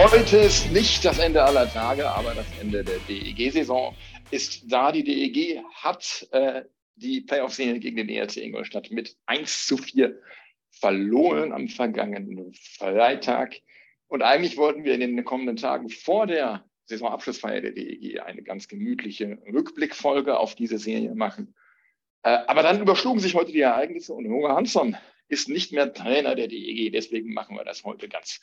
Heute ist nicht das Ende aller Tage, aber das Ende der DEG-Saison ist da. Die DEG hat äh, die Playoff-Serie gegen den ERC Ingolstadt mit 1 zu 4 verloren am vergangenen Freitag. Und eigentlich wollten wir in den kommenden Tagen vor der Saisonabschlussfeier der DEG eine ganz gemütliche Rückblickfolge auf diese Serie machen. Äh, aber dann überschlugen sich heute die Ereignisse und Hugo Hansson ist nicht mehr Trainer der DEG. Deswegen machen wir das heute ganz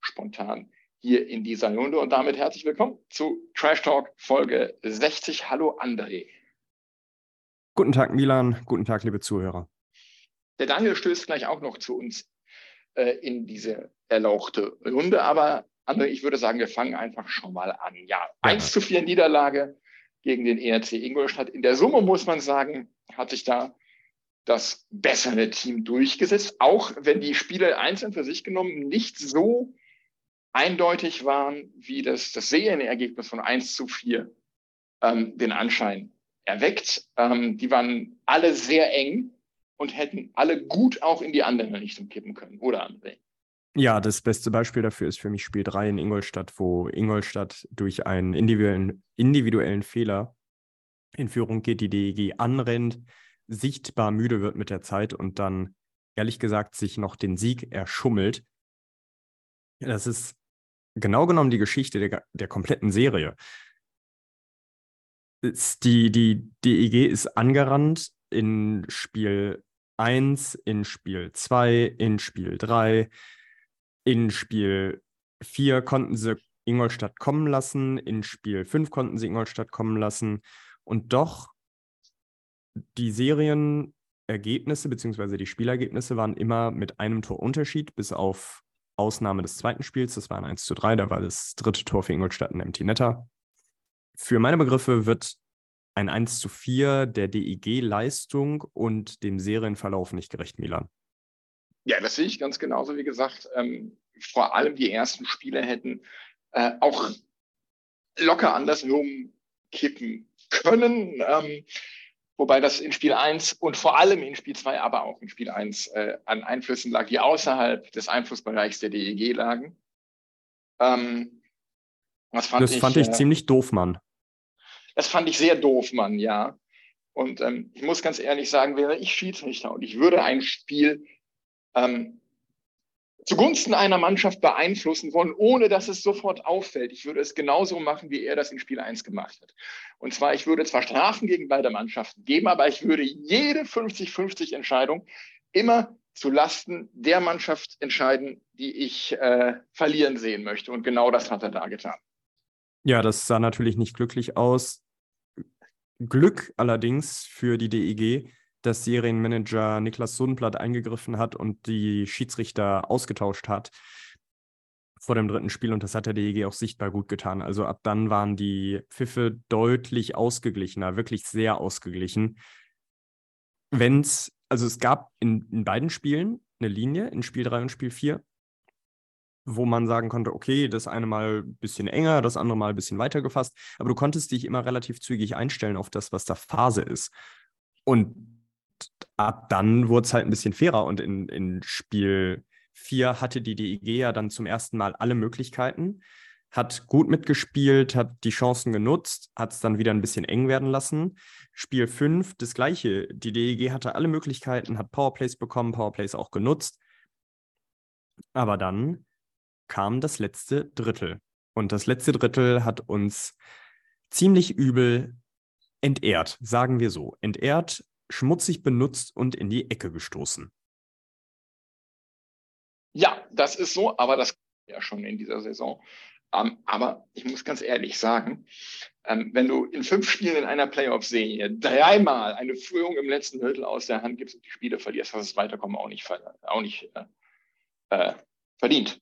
spontan hier in dieser Runde. Und damit herzlich willkommen zu Trash Talk Folge 60. Hallo André. Guten Tag, Milan. Guten Tag, liebe Zuhörer. Der Daniel stößt gleich auch noch zu uns äh, in diese erlauchte Runde. Aber André, ich würde sagen, wir fangen einfach schon mal an. Ja, ja. 1 zu 4 Niederlage gegen den ERC Ingolstadt. In der Summe muss man sagen, hat sich da das bessere Team durchgesetzt, auch wenn die Spiele einzeln für sich genommen nicht so eindeutig waren, wie das, das Serienergebnis von 1 zu 4 ähm, den Anschein erweckt. Ähm, die waren alle sehr eng und hätten alle gut auch in die andere Richtung kippen können, oder André? Ja, das beste Beispiel dafür ist für mich Spiel 3 in Ingolstadt, wo Ingolstadt durch einen individuellen, individuellen Fehler in Führung geht, die DEG anrennt, sichtbar müde wird mit der Zeit und dann, ehrlich gesagt, sich noch den Sieg erschummelt. Das ist genau genommen die Geschichte der, der kompletten Serie. Ist die, die DEG ist angerannt in Spiel 1, in Spiel 2, in Spiel 3, in Spiel 4 konnten sie Ingolstadt kommen lassen, in Spiel 5 konnten sie Ingolstadt kommen lassen und doch die Serienergebnisse bzw. die Spielergebnisse waren immer mit einem Torunterschied bis auf Ausnahme des zweiten Spiels, das war ein 1 zu 3, da war das dritte Tor für Ingolstadt ein Empty Netter. Für meine Begriffe wird ein 1 zu 4 der DEG-Leistung und dem Serienverlauf nicht gerecht, Milan. Ja, das sehe ich ganz genauso. Wie gesagt, ähm, vor allem die ersten Spiele hätten äh, auch locker andersrum kippen können. Ähm, Wobei das in Spiel 1 und vor allem in Spiel 2, aber auch in Spiel 1 äh, an Einflüssen lag, die außerhalb des Einflussbereichs der DEG lagen. Ähm, das fand das ich, fand ich äh, ziemlich doof, Mann. Das fand ich sehr doof, Mann, ja. Und ähm, ich muss ganz ehrlich sagen, wäre ich Schiedsrichter und ich würde ein Spiel ähm, zugunsten einer Mannschaft beeinflussen wollen, ohne dass es sofort auffällt. Ich würde es genauso machen, wie er das in Spiel 1 gemacht hat. Und zwar, ich würde zwar Strafen gegen beide Mannschaften geben, aber ich würde jede 50-50 Entscheidung immer zu Lasten der Mannschaft entscheiden, die ich äh, verlieren sehen möchte. Und genau das hat er da getan. Ja, das sah natürlich nicht glücklich aus. Glück allerdings für die DEG, dass Serienmanager Niklas Sundblatt eingegriffen hat und die Schiedsrichter ausgetauscht hat vor dem dritten Spiel und das hat der DEG auch sichtbar gut getan. Also ab dann waren die Pfiffe deutlich ausgeglichener, wirklich sehr ausgeglichen. Wenn es, also es gab in, in beiden Spielen eine Linie, in Spiel 3 und Spiel 4, wo man sagen konnte, okay, das eine mal ein bisschen enger, das andere mal ein bisschen weiter gefasst, aber du konntest dich immer relativ zügig einstellen auf das, was da Phase ist. Und ab dann wurde es halt ein bisschen fairer und in, in Spiel 4 hatte die DEG ja dann zum ersten Mal alle Möglichkeiten, hat gut mitgespielt, hat die Chancen genutzt, hat es dann wieder ein bisschen eng werden lassen. Spiel 5 das gleiche. Die DEG hatte alle Möglichkeiten, hat Powerplays bekommen, Powerplays auch genutzt. Aber dann kam das letzte Drittel. Und das letzte Drittel hat uns ziemlich übel entehrt, sagen wir so. Entehrt schmutzig benutzt und in die Ecke gestoßen. Ja, das ist so, aber das ja schon in dieser Saison. Ähm, aber ich muss ganz ehrlich sagen, Ähm, wenn du in fünf Spielen in einer Playoff-Serie dreimal eine Führung im letzten Drittel aus der Hand gibst und die Spiele verlierst, hast du das Weiterkommen auch nicht, auch nicht äh, äh, verdient.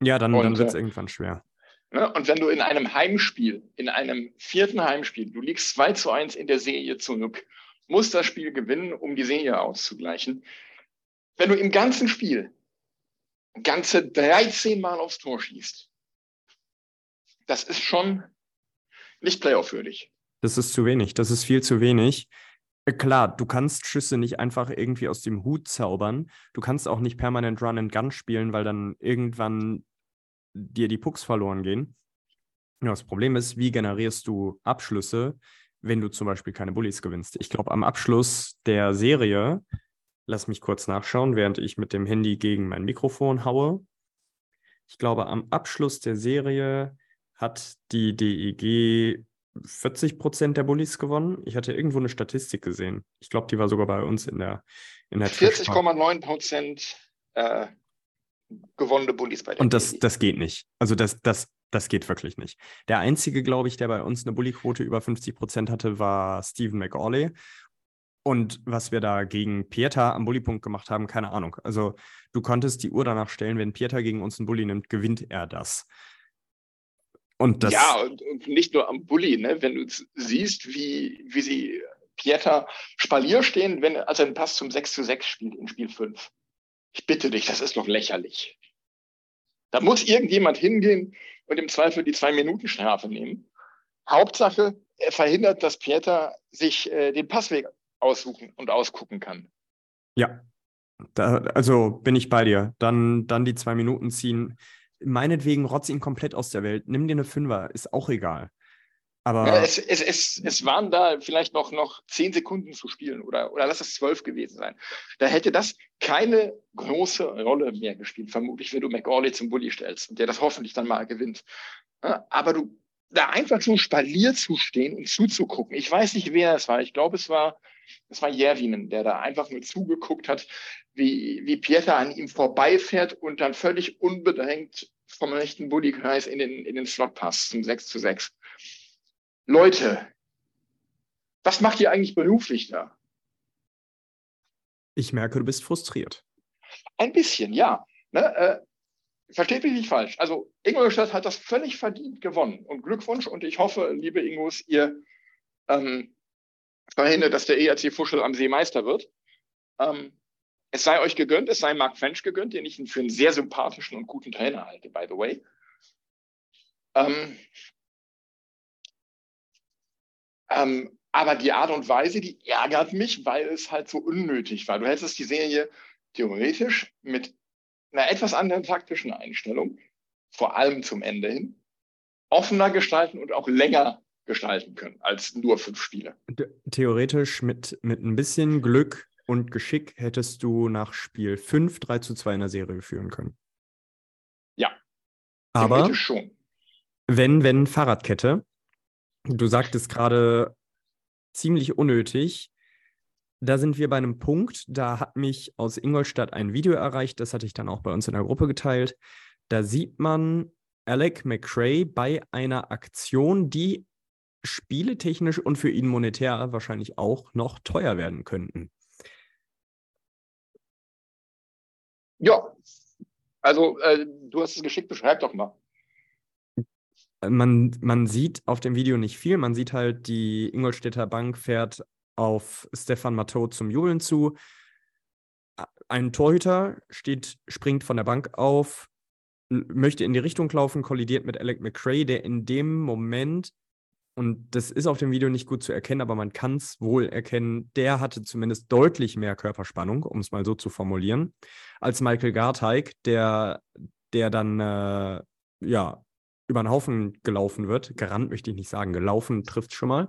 Ja, dann, dann wird es äh, irgendwann schwer. Ne? Und wenn du in einem Heimspiel, in einem vierten Heimspiel, du liegst 2 zu 1 in der Serie zurück, musst das Spiel gewinnen, um die Serie auszugleichen. Wenn du im ganzen Spiel ganze 13 Mal aufs Tor schießt, das ist schon nicht playoff-würdig. Das ist zu wenig. Das ist viel zu wenig. Äh, klar, du kannst Schüsse nicht einfach irgendwie aus dem Hut zaubern. Du kannst auch nicht permanent Run and Gun spielen, weil dann irgendwann dir die Pucks verloren gehen. Ja, das Problem ist, wie generierst du Abschlüsse, wenn du zum Beispiel keine Bullies gewinnst? Ich glaube, am Abschluss der Serie, lass mich kurz nachschauen, während ich mit dem Handy gegen mein Mikrofon haue. Ich glaube, am Abschluss der Serie hat die DEG 40 Prozent der Bullies gewonnen. Ich hatte irgendwo eine Statistik gesehen. Ich glaube, die war sogar bei uns in der in der 40,9 Prozent äh, gewonnene Bullies bei der Und das, das geht nicht. Also das, das, das geht wirklich nicht. Der einzige, glaube ich, der bei uns eine Bully-Quote über 50 Prozent hatte, war Stephen McAuley. Und was wir da gegen Pieter am Bullypunkt gemacht haben, keine Ahnung. Also du konntest die Uhr danach stellen, wenn Pieter gegen uns einen Bully nimmt, gewinnt er das. Und das ja, und, und nicht nur am Bully, ne? wenn du siehst, wie, wie sie Pieter Spalier stehen, wenn, als er einen Pass zum 6 zu 6 spielt in Spiel 5. Ich bitte dich, das ist doch lächerlich. Da muss irgendjemand hingehen und im Zweifel die Zwei-Minuten-Strafe nehmen. Hauptsache, er verhindert, dass Pieter sich äh, den Passweg aussuchen und ausgucken kann. Ja, da, also bin ich bei dir. Dann, dann die zwei Minuten ziehen. Meinetwegen rotz ihn komplett aus der Welt. Nimm dir eine Fünfer, ist auch egal. Aber ja, es, es, es, es waren da vielleicht noch, noch zehn Sekunden zu spielen oder, oder lass es zwölf gewesen sein. Da hätte das keine große Rolle mehr gespielt, vermutlich, wenn du McAuley zum Bully stellst und der das hoffentlich dann mal gewinnt. Aber du da einfach so spaliert zu stehen und zuzugucken. Ich weiß nicht, wer es war. Ich glaube, es war, es war Jervinen, der da einfach nur zugeguckt hat, wie, wie Pieter an ihm vorbeifährt und dann völlig unbedrängt vom rechten Bullykreis in den, in den Slot passt zum 6 zu 6. Leute, was macht ihr eigentlich beruflich da? Ich merke, du bist frustriert. Ein bisschen, ja. Ne, äh, versteht mich nicht falsch. Also Ingolstadt hat das völlig verdient gewonnen. Und Glückwunsch. Und ich hoffe, liebe Ingos, ihr ähm, verhindert, dass der ERC Fuschel am See Meister wird. Ähm, es sei euch gegönnt, es sei Mark French gegönnt, den ich für einen sehr sympathischen und guten Trainer halte, by the way. Ähm, ähm, aber die Art und Weise, die ärgert mich, weil es halt so unnötig war. Du hättest die Serie theoretisch mit einer etwas anderen taktischen Einstellung, vor allem zum Ende hin, offener gestalten und auch länger gestalten können als nur fünf Spiele. Theoretisch mit, mit ein bisschen Glück und Geschick hättest du nach Spiel 5 3 zu 2 in der Serie führen können. Ja. Aber schon. wenn, wenn Fahrradkette, Du sagtest gerade ziemlich unnötig. Da sind wir bei einem Punkt, da hat mich aus Ingolstadt ein Video erreicht, das hatte ich dann auch bei uns in der Gruppe geteilt. Da sieht man Alec McRae bei einer Aktion, die spieletechnisch und für ihn monetär wahrscheinlich auch noch teuer werden könnten. Ja, also äh, du hast es geschickt, beschreib doch mal man, man sieht auf dem Video nicht viel. Man sieht halt, die Ingolstädter Bank fährt auf Stefan Matteau zum Jubeln zu. Ein Torhüter steht, springt von der Bank auf, möchte in die Richtung laufen, kollidiert mit Alec McRae, der in dem Moment, und das ist auf dem Video nicht gut zu erkennen, aber man kann es wohl erkennen, der hatte zumindest deutlich mehr Körperspannung, um es mal so zu formulieren, als Michael Garteig, der, der dann äh, ja über den Haufen gelaufen wird. Gerannt möchte ich nicht sagen, gelaufen trifft schon mal.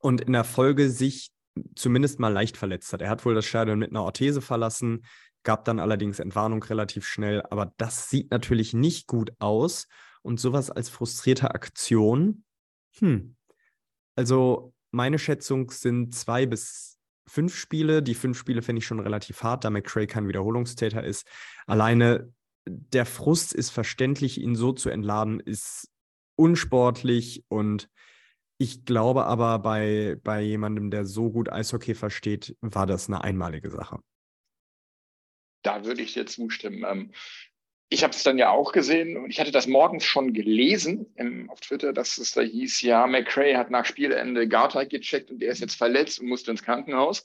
Und in der Folge sich zumindest mal leicht verletzt hat. Er hat wohl das Stadion mit einer Orthese verlassen, gab dann allerdings Entwarnung relativ schnell. Aber das sieht natürlich nicht gut aus. Und sowas als frustrierte Aktion, hm. Also meine Schätzung sind zwei bis fünf Spiele. Die fünf Spiele finde ich schon relativ hart, da McCray kein Wiederholungstäter ist. Alleine der Frust ist verständlich, ihn so zu entladen, ist unsportlich und ich glaube aber, bei, bei jemandem, der so gut Eishockey versteht, war das eine einmalige Sache. Da würde ich dir zustimmen. Ähm, ich habe es dann ja auch gesehen und ich hatte das morgens schon gelesen im, auf Twitter, dass es da hieß, ja, McRae hat nach Spielende Garteig gecheckt und der ist jetzt verletzt und musste ins Krankenhaus.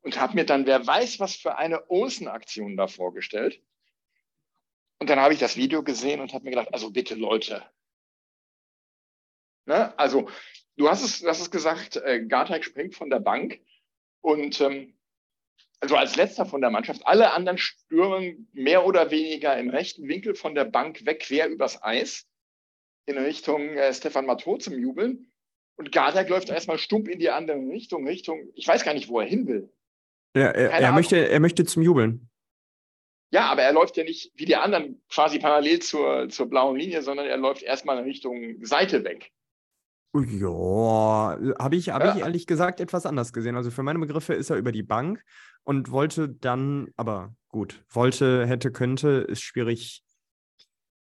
Und habe mir dann, wer weiß, was für eine Olsen-Aktion da vorgestellt. Und dann habe ich das Video gesehen und habe mir gedacht, also bitte Leute, Ne? Also du hast es, du hast es gesagt, äh, Garteig springt von der Bank und ähm, also als letzter von der Mannschaft, alle anderen stürmen mehr oder weniger im rechten Winkel von der Bank weg, quer übers Eis in Richtung äh, Stefan Matteau zum Jubeln. Und Garteig läuft erstmal stumpf in die andere Richtung, Richtung, ich weiß gar nicht, wo er hin will. Ja, er, er möchte, er möchte zum Jubeln. Ja, aber er läuft ja nicht wie die anderen quasi parallel zur, zur blauen Linie, sondern er läuft erstmal in Richtung Seite weg. Ja, habe ich, hab ich ehrlich gesagt etwas anders gesehen. Also für meine Begriffe ist er über die Bank und wollte dann, aber gut, wollte, hätte, könnte, ist schwierig.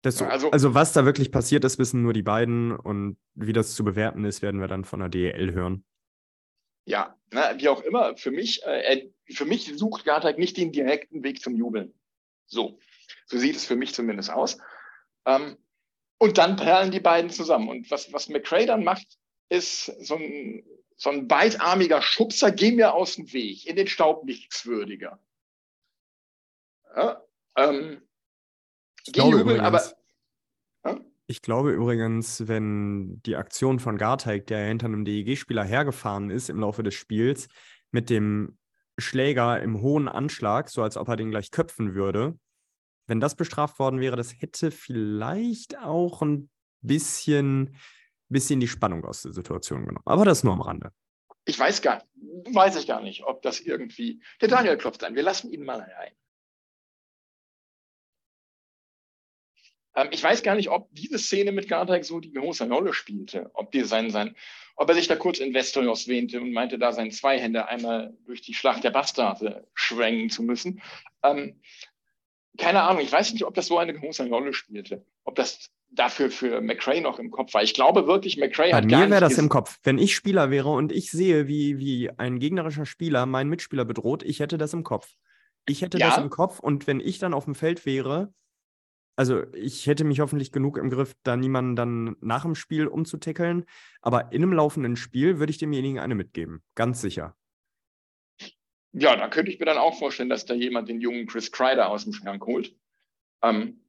Das, also, also, was da wirklich passiert ist, wissen nur die beiden und wie das zu bewerten ist, werden wir dann von der DEL hören. Ja, na, wie auch immer, für mich, äh, für mich sucht Gartag nicht den direkten Weg zum Jubeln. So, so sieht es für mich zumindest aus. Ähm, und dann perlen die beiden zusammen. Und was, was McRae dann macht, ist so ein, so ein beitarmiger Schubser, geh mir aus dem Weg, in den Staub nichtswürdiger. Ja, ähm, ich, glaube jubeln, übrigens, aber, ja? ich glaube übrigens, wenn die Aktion von Garteig, der hinter einem DEG-Spieler hergefahren ist im Laufe des Spiels, mit dem Schläger im hohen Anschlag, so als ob er den gleich köpfen würde, wenn das bestraft worden wäre, das hätte vielleicht auch ein bisschen, bisschen die Spannung aus der Situation genommen. Aber das nur am Rande. Ich weiß gar, weiß ich gar nicht, ob das irgendwie. Der Daniel klopft an. Wir lassen ihn mal rein. Ähm, ich weiß gar nicht, ob diese Szene mit Garteig so die große Rolle spielte. Ob, die sein, sein, ob er sich da kurz in Westeros wähnte und meinte, da seinen Zweihänder einmal durch die Schlacht der Bastarde schwenken zu müssen. Ähm, keine Ahnung, ich weiß nicht, ob das so eine große Rolle spielte. Ob das dafür für McRae noch im Kopf war. Ich glaube wirklich, McRae Bei hat. Bei mir wäre das im Kopf. Wenn ich Spieler wäre und ich sehe, wie, wie ein gegnerischer Spieler meinen Mitspieler bedroht, ich hätte das im Kopf. Ich hätte ja. das im Kopf und wenn ich dann auf dem Feld wäre, also ich hätte mich hoffentlich genug im Griff, da niemanden dann nach dem Spiel umzutackeln, aber in einem laufenden Spiel würde ich demjenigen eine mitgeben. Ganz sicher. Ja, da könnte ich mir dann auch vorstellen, dass da jemand den jungen Chris Kreider aus dem Schrank holt. Ähm,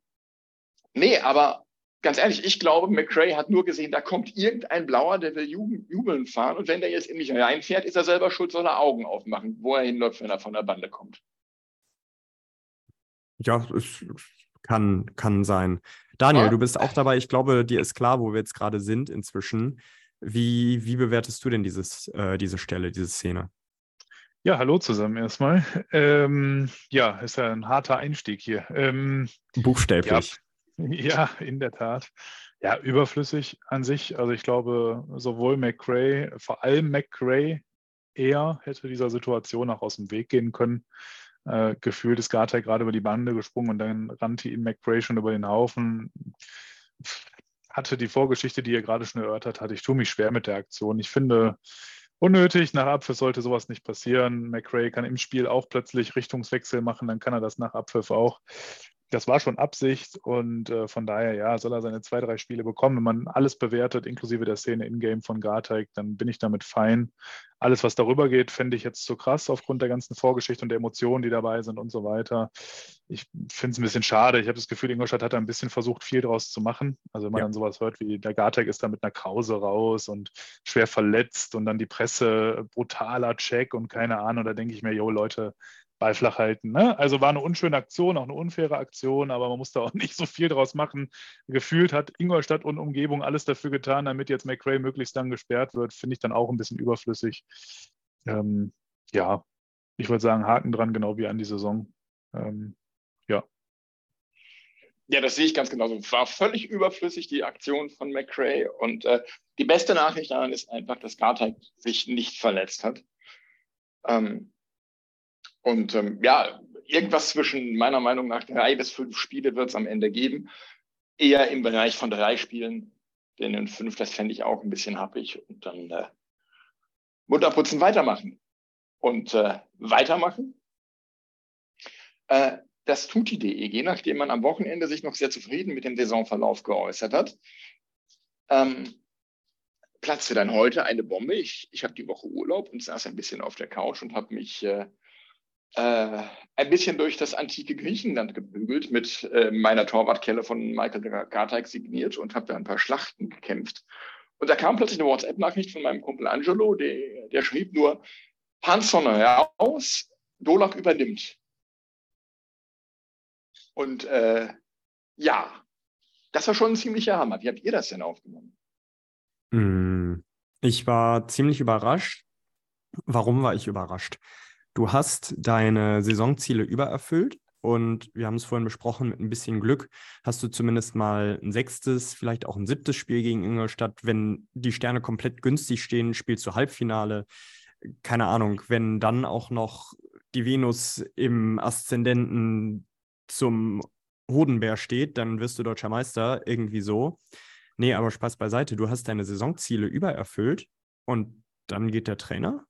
nee, aber ganz ehrlich, ich glaube, McRae hat nur gesehen, da kommt irgendein Blauer, der will jubeln fahren und wenn der jetzt in mich reinfährt, ist er selber schuld, soll er Augen aufmachen, wo er hinläuft, wenn er von der Bande kommt. Ja, es kann, kann sein. Daniel, ja. du bist auch dabei. Ich glaube, dir ist klar, wo wir jetzt gerade sind inzwischen. Wie, wie bewertest du denn dieses, äh, diese Stelle, diese Szene? Ja, hallo zusammen erstmal. Ähm, ja, ist ja ein harter Einstieg hier. Ähm, Buchstäblich. Ja, ja, in der Tat. Ja, überflüssig an sich. Also ich glaube, sowohl McRae, vor allem McRae, eher hätte dieser Situation auch aus dem Weg gehen können. Äh, gefühlt ist Gartey gerade über die Bande gesprungen und dann rannte ihn McRae schon über den Haufen. Hatte die Vorgeschichte, die ihr gerade schon erörtert hat. Ich tue mich schwer mit der Aktion. Ich finde, unnötig. Nach Abpfiff sollte sowas nicht passieren. McRae kann im Spiel auch plötzlich Richtungswechsel machen, dann kann er das nach Abpfiff auch das war schon Absicht und äh, von daher, ja, soll er seine zwei, drei Spiele bekommen. Wenn man alles bewertet, inklusive der Szene in-game von Garteig, dann bin ich damit fein. Alles, was darüber geht, fände ich jetzt zu krass aufgrund der ganzen Vorgeschichte und der Emotionen, die dabei sind und so weiter. Ich finde es ein bisschen schade. Ich habe das Gefühl, Ingolstadt hat da ein bisschen versucht, viel draus zu machen. Also wenn man ja. dann sowas hört wie der Garteig ist da mit einer Krause raus und schwer verletzt und dann die Presse brutaler Check und keine Ahnung, da denke ich mir, jo Leute, Ball flach halten. Ne? Also war eine unschöne Aktion, auch eine unfaire Aktion, aber man musste auch nicht so viel draus machen. Gefühlt hat Ingolstadt und Umgebung alles dafür getan, damit jetzt McRae möglichst lang gesperrt wird. Finde ich dann auch ein bisschen überflüssig. Ähm, ja, ich würde sagen, Haken dran, genau wie an die Saison. Ähm, ja. Ja, das sehe ich ganz genauso. War völlig überflüssig, die Aktion von McRae. Und äh, die beste Nachricht daran ist einfach, dass Garteig sich nicht verletzt hat. Ähm, und ähm, ja, irgendwas zwischen meiner Meinung nach drei bis fünf Spiele wird es am Ende geben. Eher im Bereich von drei Spielen. denn in fünf, das fände ich auch ein bisschen happig. Und dann äh, Mutterputzen weitermachen. Und äh, weitermachen, äh, das tut die DEG, nachdem man am Wochenende sich noch sehr zufrieden mit dem Saisonverlauf geäußert hat. Ähm, platzte dann heute eine Bombe. Ich, ich habe die Woche Urlaub und saß ein bisschen auf der Couch und habe mich äh, äh, ein bisschen durch das antike Griechenland gebügelt, mit äh, meiner Torwartkelle von Michael Garteig signiert und habe da ein paar Schlachten gekämpft. Und da kam plötzlich eine WhatsApp-Nachricht von meinem Kumpel Angelo, der, der schrieb nur, Panzone heraus, Dolak übernimmt. Und äh, ja, das war schon ein ziemlicher Hammer. Wie habt ihr das denn aufgenommen? Mm, ich war ziemlich überrascht. Warum war ich überrascht? Du hast deine Saisonziele übererfüllt und wir haben es vorhin besprochen, mit ein bisschen Glück hast du zumindest mal ein sechstes, vielleicht auch ein siebtes Spiel gegen Ingolstadt. Wenn die Sterne komplett günstig stehen, spielst du Halbfinale. Keine Ahnung, wenn dann auch noch die Venus im Aszendenten zum Hodenbär steht, dann wirst du deutscher Meister, irgendwie so. Nee, aber Spaß beiseite. Du hast deine Saisonziele übererfüllt und dann geht der Trainer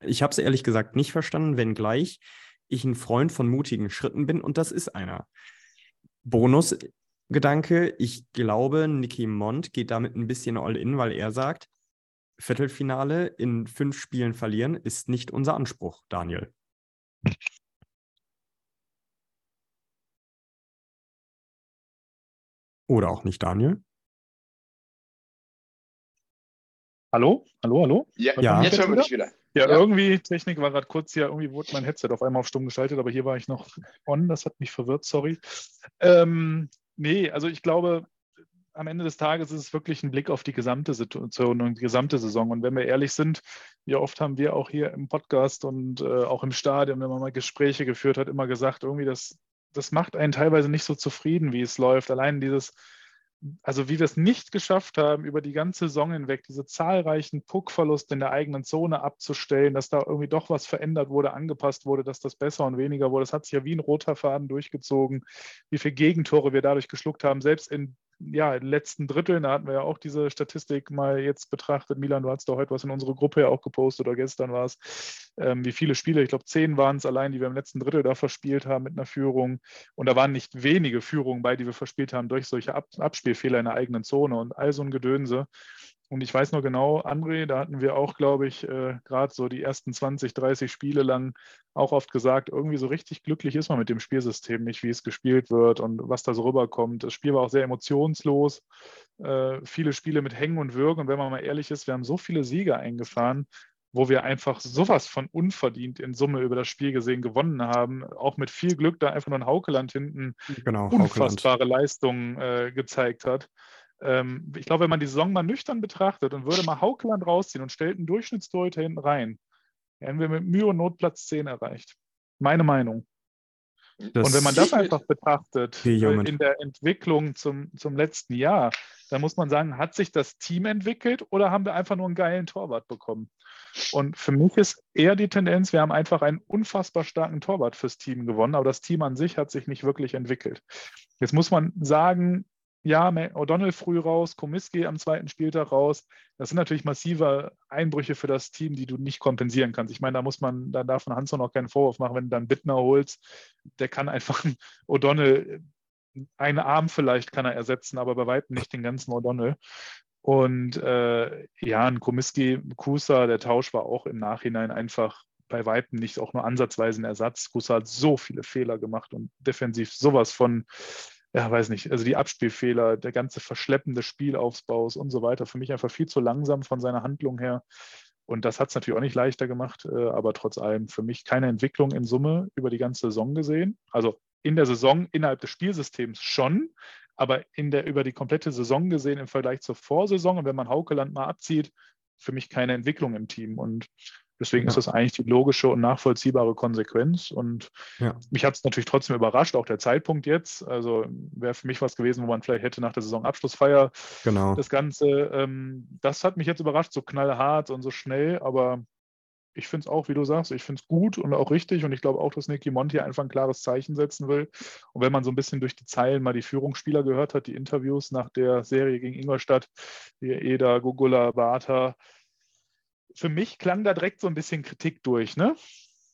ich habe es ehrlich gesagt nicht verstanden, wenngleich ich ein Freund von mutigen Schritten bin und das ist einer. Bonusgedanke, ich glaube, Nicky Mond geht damit ein bisschen all in, weil er sagt, Viertelfinale in fünf Spielen verlieren ist nicht unser Anspruch, Daniel. Oder auch nicht, Daniel? Hallo? Hallo, hallo? Ja, ja. jetzt hören wir dich wieder. Ja, ja, irgendwie, Technik war gerade kurz hier, irgendwie wurde mein Headset auf einmal auf stumm geschaltet, aber hier war ich noch on, das hat mich verwirrt, sorry. Ähm, nee, also ich glaube, am Ende des Tages ist es wirklich ein Blick auf die gesamte Situation und die gesamte Saison. Und wenn wir ehrlich sind, wie oft haben wir auch hier im Podcast und äh, auch im Stadion, wenn man mal Gespräche geführt hat, immer gesagt, irgendwie das, das macht einen teilweise nicht so zufrieden, wie es läuft. Allein dieses also wie wir es nicht geschafft haben, über die ganze Saison hinweg diese zahlreichen Puckverluste in der eigenen Zone abzustellen, dass da irgendwie doch was verändert wurde, angepasst wurde, dass das besser und weniger wurde. Das hat sich ja wie ein roter Faden durchgezogen, wie viele Gegentore wir dadurch geschluckt haben, selbst in ja, letzten Dritteln, da hatten wir ja auch diese Statistik mal jetzt betrachtet. Milan, du hast doch heute was in unsere Gruppe ja auch gepostet oder gestern war es, ähm, wie viele Spiele, ich glaube zehn waren es allein, die wir im letzten Drittel da verspielt haben mit einer Führung. Und da waren nicht wenige Führungen bei, die wir verspielt haben durch solche Ab Abspielfehler in der eigenen Zone und all so ein Gedönse. Und ich weiß noch genau, André, da hatten wir auch, glaube ich, äh, gerade so die ersten 20, 30 Spiele lang auch oft gesagt, irgendwie so richtig glücklich ist man mit dem Spielsystem nicht, wie es gespielt wird und was da so rüberkommt. Das Spiel war auch sehr emotionslos, äh, viele Spiele mit Hängen und Würgen. Und wenn man mal ehrlich ist, wir haben so viele Siege eingefahren, wo wir einfach sowas von unverdient in Summe über das Spiel gesehen gewonnen haben. Auch mit viel Glück da einfach nur ein Haukeland hinten genau, unfassbare Haukeland. Leistungen äh, gezeigt hat. Ähm, ich glaube, wenn man die Saison mal nüchtern betrachtet und würde mal Haukeland rausziehen und stellt einen Durchschnittstorhüter hinten rein, hätten wir mit Mühe und Not Platz 10 erreicht. Meine Meinung. Das und wenn man das einfach betrachtet äh, in der Entwicklung zum, zum letzten Jahr, dann muss man sagen, hat sich das Team entwickelt oder haben wir einfach nur einen geilen Torwart bekommen? Und für mich ist eher die Tendenz, wir haben einfach einen unfassbar starken Torwart fürs Team gewonnen, aber das Team an sich hat sich nicht wirklich entwickelt. Jetzt muss man sagen, ja, O'Donnell früh raus, Komiski am zweiten Spieltag raus. Das sind natürlich massive Einbrüche für das Team, die du nicht kompensieren kannst. Ich meine, da muss man, da darf man Hansson auch keinen Vorwurf machen, wenn du dann Bittner holst. Der kann einfach O'Donnell, einen Arm vielleicht kann er ersetzen, aber bei weitem nicht den ganzen O'Donnell. Und äh, ja, ein Komiski, Kusa, der Tausch war auch im Nachhinein einfach bei weitem nicht auch nur ansatzweise ein Ersatz. Kusa hat so viele Fehler gemacht und defensiv sowas von ja, weiß nicht, also die Abspielfehler, der ganze Verschleppen des Spielaufbaus und so weiter, für mich einfach viel zu langsam von seiner Handlung her. Und das hat es natürlich auch nicht leichter gemacht, äh, aber trotz allem für mich keine Entwicklung in Summe über die ganze Saison gesehen. Also in der Saison innerhalb des Spielsystems schon, aber in der, über die komplette Saison gesehen im Vergleich zur Vorsaison und wenn man Haukeland mal abzieht, für mich keine Entwicklung im Team. Und Deswegen ja. ist das eigentlich die logische und nachvollziehbare Konsequenz. Und ja. mich hat es natürlich trotzdem überrascht, auch der Zeitpunkt jetzt. Also wäre für mich was gewesen, wo man vielleicht hätte nach der Saisonabschlussfeier genau. das Ganze. Ähm, das hat mich jetzt überrascht, so knallhart und so schnell. Aber ich finde es auch, wie du sagst, ich finde es gut und auch richtig und ich glaube auch, dass Nicky Monti einfach ein klares Zeichen setzen will. Und wenn man so ein bisschen durch die Zeilen mal die Führungsspieler gehört hat, die Interviews nach der Serie gegen Ingolstadt, wie Eda, Gugula, Bartha, für mich klang da direkt so ein bisschen Kritik durch, ne?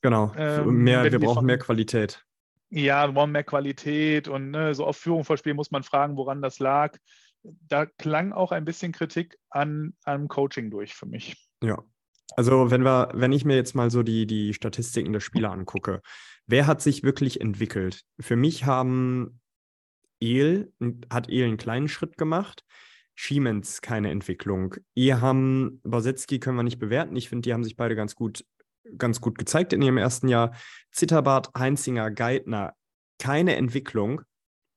Genau, Ähm, mehr, wir brauchen von- mehr Qualität. Ja, wir wollen mehr Qualität und ne, so auf Führung vor Spiel muss man fragen, woran das lag. Da klang auch ein bisschen Kritik an, am Coaching durch für mich. Ja. Also wenn wir, wenn ich mir jetzt mal so die, die Statistiken der Spieler angucke, wer hat sich wirklich entwickelt? Für mich haben El, hat El einen kleinen Schritt gemacht, Schiemens keine Entwicklung. Eham, Bosetzky können wir nicht bewerten. Ich finde, die haben sich beide ganz gut, ganz gut gezeigt in ihrem ersten Jahr. Zitterbart, Heinzinger, Geithner, keine Entwicklung.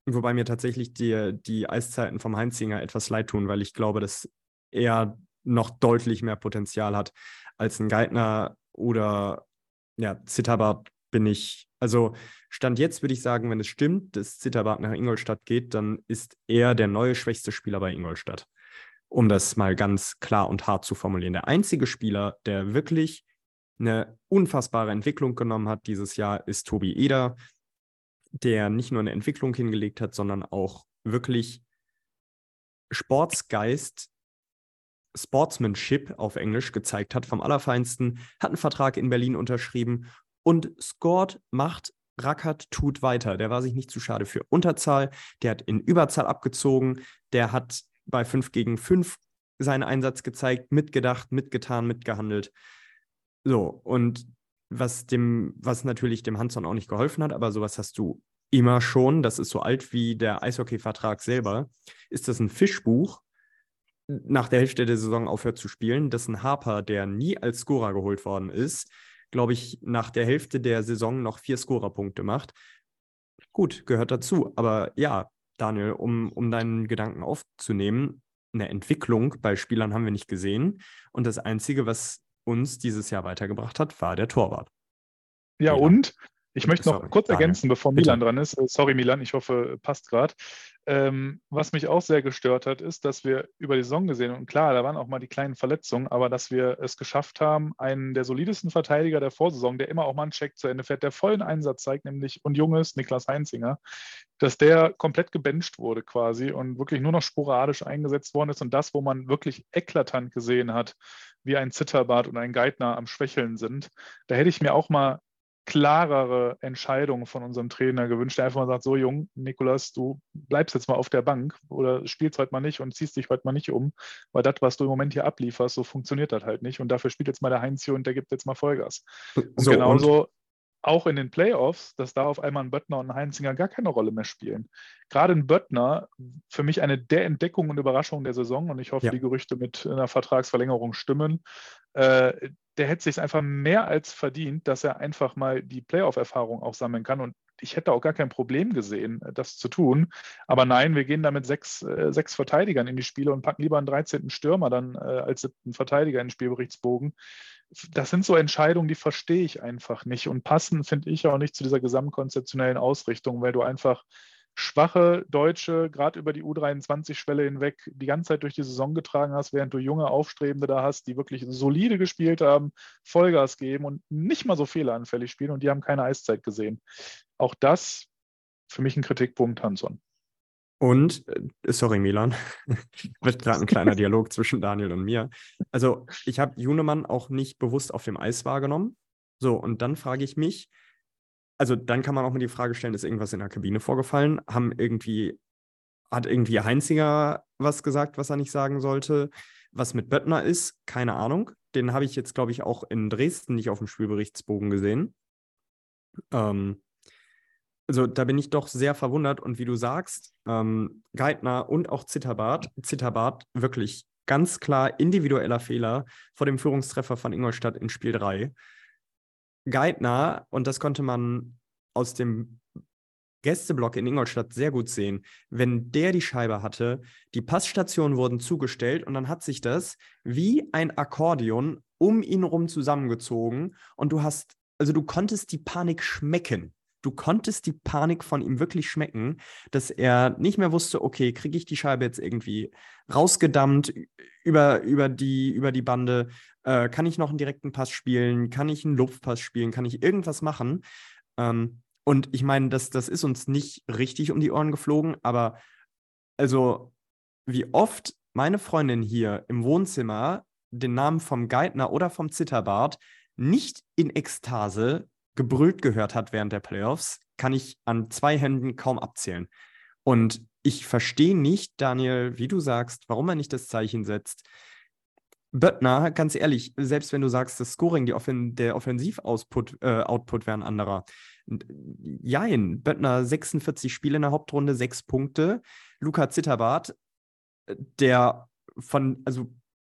Wobei mir tatsächlich die, die Eiszeiten vom Heinzinger etwas leid tun, weil ich glaube, dass er noch deutlich mehr Potenzial hat als ein Geithner oder ja, Zitterbart bin ich, also Stand jetzt würde ich sagen, wenn es stimmt, dass Zitterbart nach Ingolstadt geht, dann ist er der neue schwächste Spieler bei Ingolstadt. Um das mal ganz klar und hart zu formulieren. Der einzige Spieler, der wirklich eine unfassbare Entwicklung genommen hat dieses Jahr, ist Tobi Eder, der nicht nur eine Entwicklung hingelegt hat, sondern auch wirklich Sportsgeist Sportsmanship auf Englisch gezeigt hat, vom Allerfeinsten, hat einen Vertrag in Berlin unterschrieben und scored, macht, rackert, tut weiter. Der war sich nicht zu schade für Unterzahl, der hat in Überzahl abgezogen, der hat bei 5 gegen 5 seinen Einsatz gezeigt, mitgedacht, mitgetan, mitgehandelt. So, und was dem, was natürlich dem Hanson auch nicht geholfen hat, aber sowas hast du immer schon, das ist so alt wie der Eishockey-Vertrag selber, ist das ein Fischbuch, nach der Hälfte der Saison aufhört zu spielen, dass ein Harper, der nie als Scorer geholt worden ist, glaube ich, nach der Hälfte der Saison noch vier Scorerpunkte macht. Gut, gehört dazu. Aber ja, Daniel, um, um deinen Gedanken aufzunehmen, eine Entwicklung bei Spielern haben wir nicht gesehen. Und das Einzige, was uns dieses Jahr weitergebracht hat, war der Torwart. Ja, Milan. und ich möchte noch kurz Daniel. ergänzen, bevor Bitte. Milan dran ist. Äh, Sorry, Milan, ich hoffe, passt gerade. Ähm, was mich auch sehr gestört hat, ist, dass wir über die Saison gesehen und klar, da waren auch mal die kleinen Verletzungen, aber dass wir es geschafft haben, einen der solidesten Verteidiger der Vorsaison, der immer auch mal einen Check zu Ende fährt, der vollen Einsatz zeigt, nämlich und junges Niklas Heinzinger, dass der komplett gebencht wurde quasi und wirklich nur noch sporadisch eingesetzt worden ist und das, wo man wirklich eklatant gesehen hat, wie ein Zitterbart und ein Geithner am Schwächeln sind, da hätte ich mir auch mal klarere Entscheidungen von unserem Trainer gewünscht, der einfach mal sagt, so jung, Nikolas, du bleibst jetzt mal auf der Bank oder spielst heute mal nicht und ziehst dich heute mal nicht um, weil das, was du im Moment hier ablieferst, so funktioniert das halt nicht und dafür spielt jetzt mal der Heinz hier und der gibt jetzt mal Vollgas. Und So, genauso auch in den Playoffs, dass da auf einmal ein Böttner und ein Heinzinger gar keine Rolle mehr spielen. Gerade ein Böttner, für mich eine der Entdeckungen und Überraschungen der Saison und ich hoffe, Ja. die Gerüchte mit einer Vertragsverlängerung stimmen. Äh, der hätte sich einfach mehr als verdient, dass er einfach mal die Playoff-Erfahrung auch sammeln kann. Und ich hätte auch gar kein Problem gesehen, das zu tun. Aber nein, wir gehen da mit sechs, äh, sechs Verteidigern in die Spiele und packen lieber einen 13. Stürmer dann äh, als siebten Verteidiger in den Spielberichtsbogen. Das sind so Entscheidungen, die verstehe ich einfach nicht und passen, finde ich, auch nicht zu dieser gesamtkonzeptionellen Ausrichtung, weil du einfach schwache Deutsche gerade über die U23-Schwelle hinweg die ganze Zeit durch die Saison getragen hast, während du junge Aufstrebende da hast, die wirklich solide gespielt haben, Vollgas geben und nicht mal so fehleranfällig spielen und die haben keine Eiszeit gesehen. Auch das für mich ein Kritikpunkt, Hanson. Und, äh, sorry, Milan, wird gerade ein kleiner Dialog zwischen Daniel und mir. Also, ich habe Junemann auch nicht bewusst auf dem Eis wahrgenommen. So, und dann frage ich mich, also dann kann man auch mal die Frage stellen, ist irgendwas in der Kabine vorgefallen? Haben irgendwie, hat irgendwie Heinziger was gesagt, was er nicht sagen sollte? Was mit Böttner ist, keine Ahnung. Den habe ich jetzt, glaube ich, auch in Dresden nicht auf dem Spielberichtsbogen gesehen. Ähm, also da bin ich doch sehr verwundert und wie du sagst, ähm, Geithner und auch Zitterbart, Zitterbart wirklich ganz klar individueller Fehler vor dem Führungstreffer von Ingolstadt in Spiel 3. Geithner, und das konnte man aus dem Gästeblock in Ingolstadt sehr gut sehen, wenn der die Scheibe hatte, die Passstationen wurden zugestellt und dann hat sich das wie ein Akkordeon um ihn rum zusammengezogen und du hast, also du konntest die Panik schmecken. du konntest die Panik von ihm wirklich schmecken, dass er nicht mehr wusste, okay, kriege ich die Scheibe jetzt irgendwie rausgedammt über, über, die, über die Bande? Äh, kann ich noch einen direkten Pass spielen? Kann ich einen Lupfpass spielen? Kann ich irgendwas machen? Ähm, und ich meine, das, das ist uns nicht richtig um die Ohren geflogen, aber also wie oft meine Freundin hier im Wohnzimmer den Namen vom Geithner oder vom Zitterbart nicht in Ekstase gebrüllt gehört hat während der Playoffs, kann ich an zwei Händen kaum abzählen. Und ich verstehe nicht, Daniel, wie du sagst, warum er nicht das Zeichen setzt. Böttner, ganz ehrlich, selbst wenn du sagst, das Scoring, Offen der Offensiv-Output äh, wäre ein anderer. Jein, Böttner 46 Spiele in der Hauptrunde, sechs Punkte. Luca Zitterbart, der von, also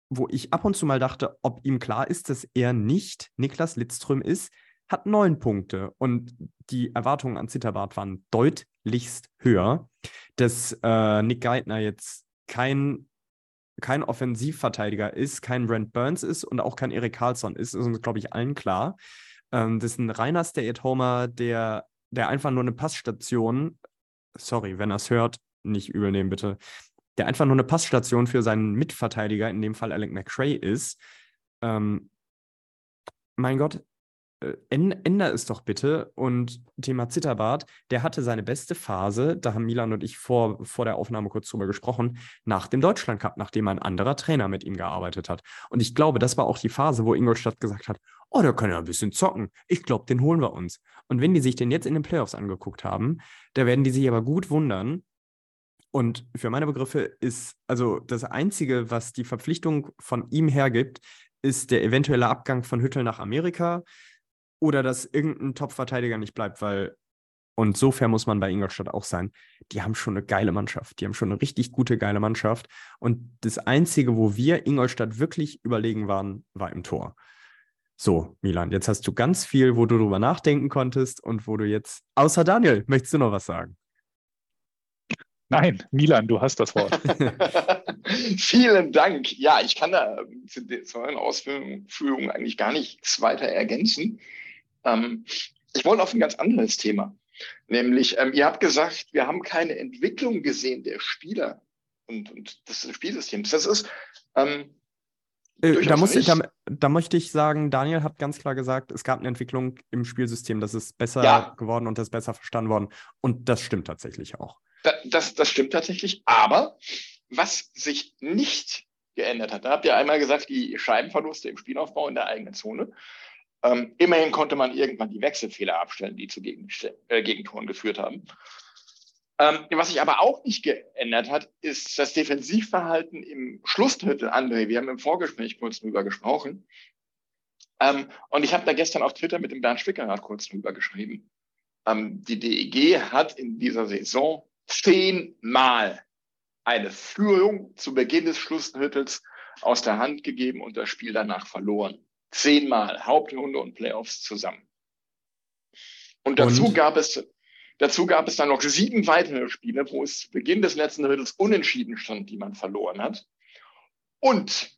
wo ich ab und zu mal dachte, ob ihm klar ist, dass er nicht Niklas Lidström ist, hat neun Punkte. Und die Erwartungen an Zitterbart waren deutlichst höher. Dass äh, Nick Geithner jetzt kein, kein Offensivverteidiger ist, kein Brent Burns ist und auch kein Erik Karlsson ist, ist uns, glaube ich, allen klar. Ähm, das ist ein reiner Stay-at-Homer, der, der einfach nur eine Passstation, sorry, wenn er es hört, nicht übernehmen bitte, der einfach nur eine Passstation für seinen Mitverteidiger, in dem Fall Alec McRae ist. Ähm, mein Gott, änder es doch bitte. Und Thema Zitterbart, der hatte seine beste Phase, da haben Milan und ich vor, vor der Aufnahme kurz drüber gesprochen, nach dem Deutschland Cup, nachdem ein anderer Trainer mit ihm gearbeitet hat. Und ich glaube, das war auch die Phase, wo Ingolstadt gesagt hat, oh, der kann ja ein bisschen zocken. Ich glaube, den holen wir uns. Und wenn die sich den jetzt in den Playoffs angeguckt haben, da werden die sich aber gut wundern. Und für meine Begriffe ist also das Einzige, was die Verpflichtung von ihm hergibt, ist der eventuelle Abgang von Hüttel nach Amerika oder dass irgendein Top-Verteidiger nicht bleibt, weil, und so fair muss man bei Ingolstadt auch sein, die haben schon eine geile Mannschaft. Die haben schon eine richtig gute, geile Mannschaft. Und das Einzige, wo wir Ingolstadt wirklich überlegen waren, war im Tor. So, Milan, jetzt hast du ganz viel, wo du drüber nachdenken konntest und wo du jetzt, außer Daniel, möchtest du noch was sagen? Nein, Milan, du hast das Wort. Vielen Dank. Ja, ich kann da zu, zu euren Ausführungen eigentlich gar nichts weiter ergänzen. Ähm, ich wollte auf ein ganz anderes Thema. Nämlich, ähm, ihr habt gesagt, wir haben keine Entwicklung gesehen der Spieler und, und des Spielsystems. Das ist. Ähm, äh, da, muss, da, da, möchte ich sagen, Daniel hat ganz klar gesagt, es gab eine Entwicklung im Spielsystem, das ist besser ja. geworden und das ist besser verstanden worden. Und das stimmt tatsächlich auch. Da, das, das stimmt tatsächlich. Aber was sich nicht geändert hat, da habt ihr einmal gesagt, die Scheibenverluste im Spielaufbau in der eigenen Zone. Ähm, immerhin konnte man irgendwann die Wechselfehler abstellen, die zu Gegen äh, Gegentoren geführt haben. Ähm, was sich aber auch nicht geändert hat, ist das Defensivverhalten im Schlussdrittel, André. Wir haben im Vorgespräch kurz drüber gesprochen. Ähm, und ich habe da gestern auf Twitter mit dem Bernd Schwickerath kurz drüber geschrieben. Ähm, die DEG hat in dieser Saison zehnmal eine Führung zu Beginn des Schlussdrittels aus der Hand gegeben und das Spiel danach verloren. Zehnmal Hauptrunde und Playoffs zusammen. Und dazu und? gab es dazu gab es dann noch sieben weitere Spiele, wo es zu Beginn des letzten Drittels unentschieden stand, die man verloren hat. Und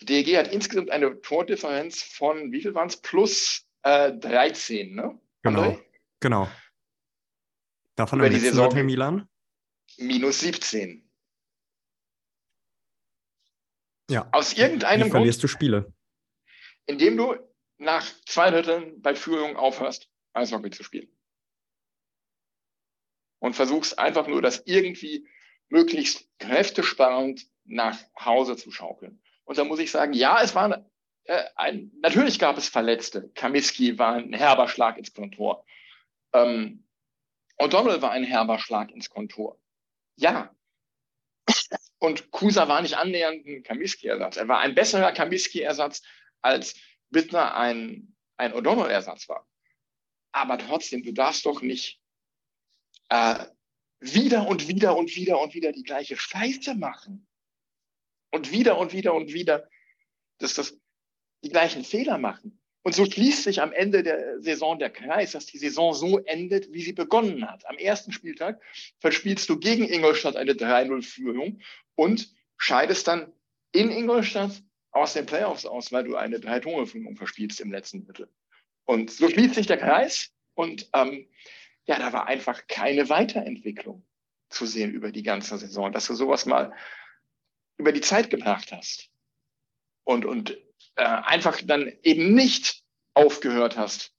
die DEG hat insgesamt eine Tordifferenz von, wie viel waren es? Plus äh, 13, ne? Genau. André? Genau. Davon Über die Saison Milan? Minus 17. Ja. Aus irgendeinem Wie verlierst Grund, du Spiele? Indem du nach zwei Dritteln bei Führung aufhörst, Eishockey zu spielen. Und versuchst einfach nur, das irgendwie möglichst kräftesparend nach Hause zu schaukeln. Und da muss ich sagen, ja, es war äh, ein, natürlich gab es Verletzte. Kamiski war ein herber Schlag ins Kontor. Ähm, O'Donnell war ein herber Schlag ins Kontor. Ja, und Kusa war nicht annähernd ein Kamiski-Ersatz. Er war ein besserer Kamiski-Ersatz, als Bittner ein, ein O'Donnell-Ersatz war. Aber trotzdem, du darfst doch nicht äh, wieder und wieder und wieder und wieder die gleiche Scheiße machen. Und wieder und wieder und wieder dass das, die gleichen Fehler machen. Und so schließt sich am Ende der Saison der Kreis, dass die Saison so endet, wie sie begonnen hat. Am ersten Spieltag verspielst du gegen Ingolstadt eine 3-0-Führung und scheidest dann in Ingolstadt aus den Playoffs aus, weil du eine drei Tore Führung verspielst im letzten Drittel. Und so schließt sich der Kreis Und ähm, ja, da war einfach keine Weiterentwicklung zu sehen über die ganze Saison, dass du sowas mal über die Zeit gebracht hast und, und äh, einfach dann eben nicht aufgehört hast,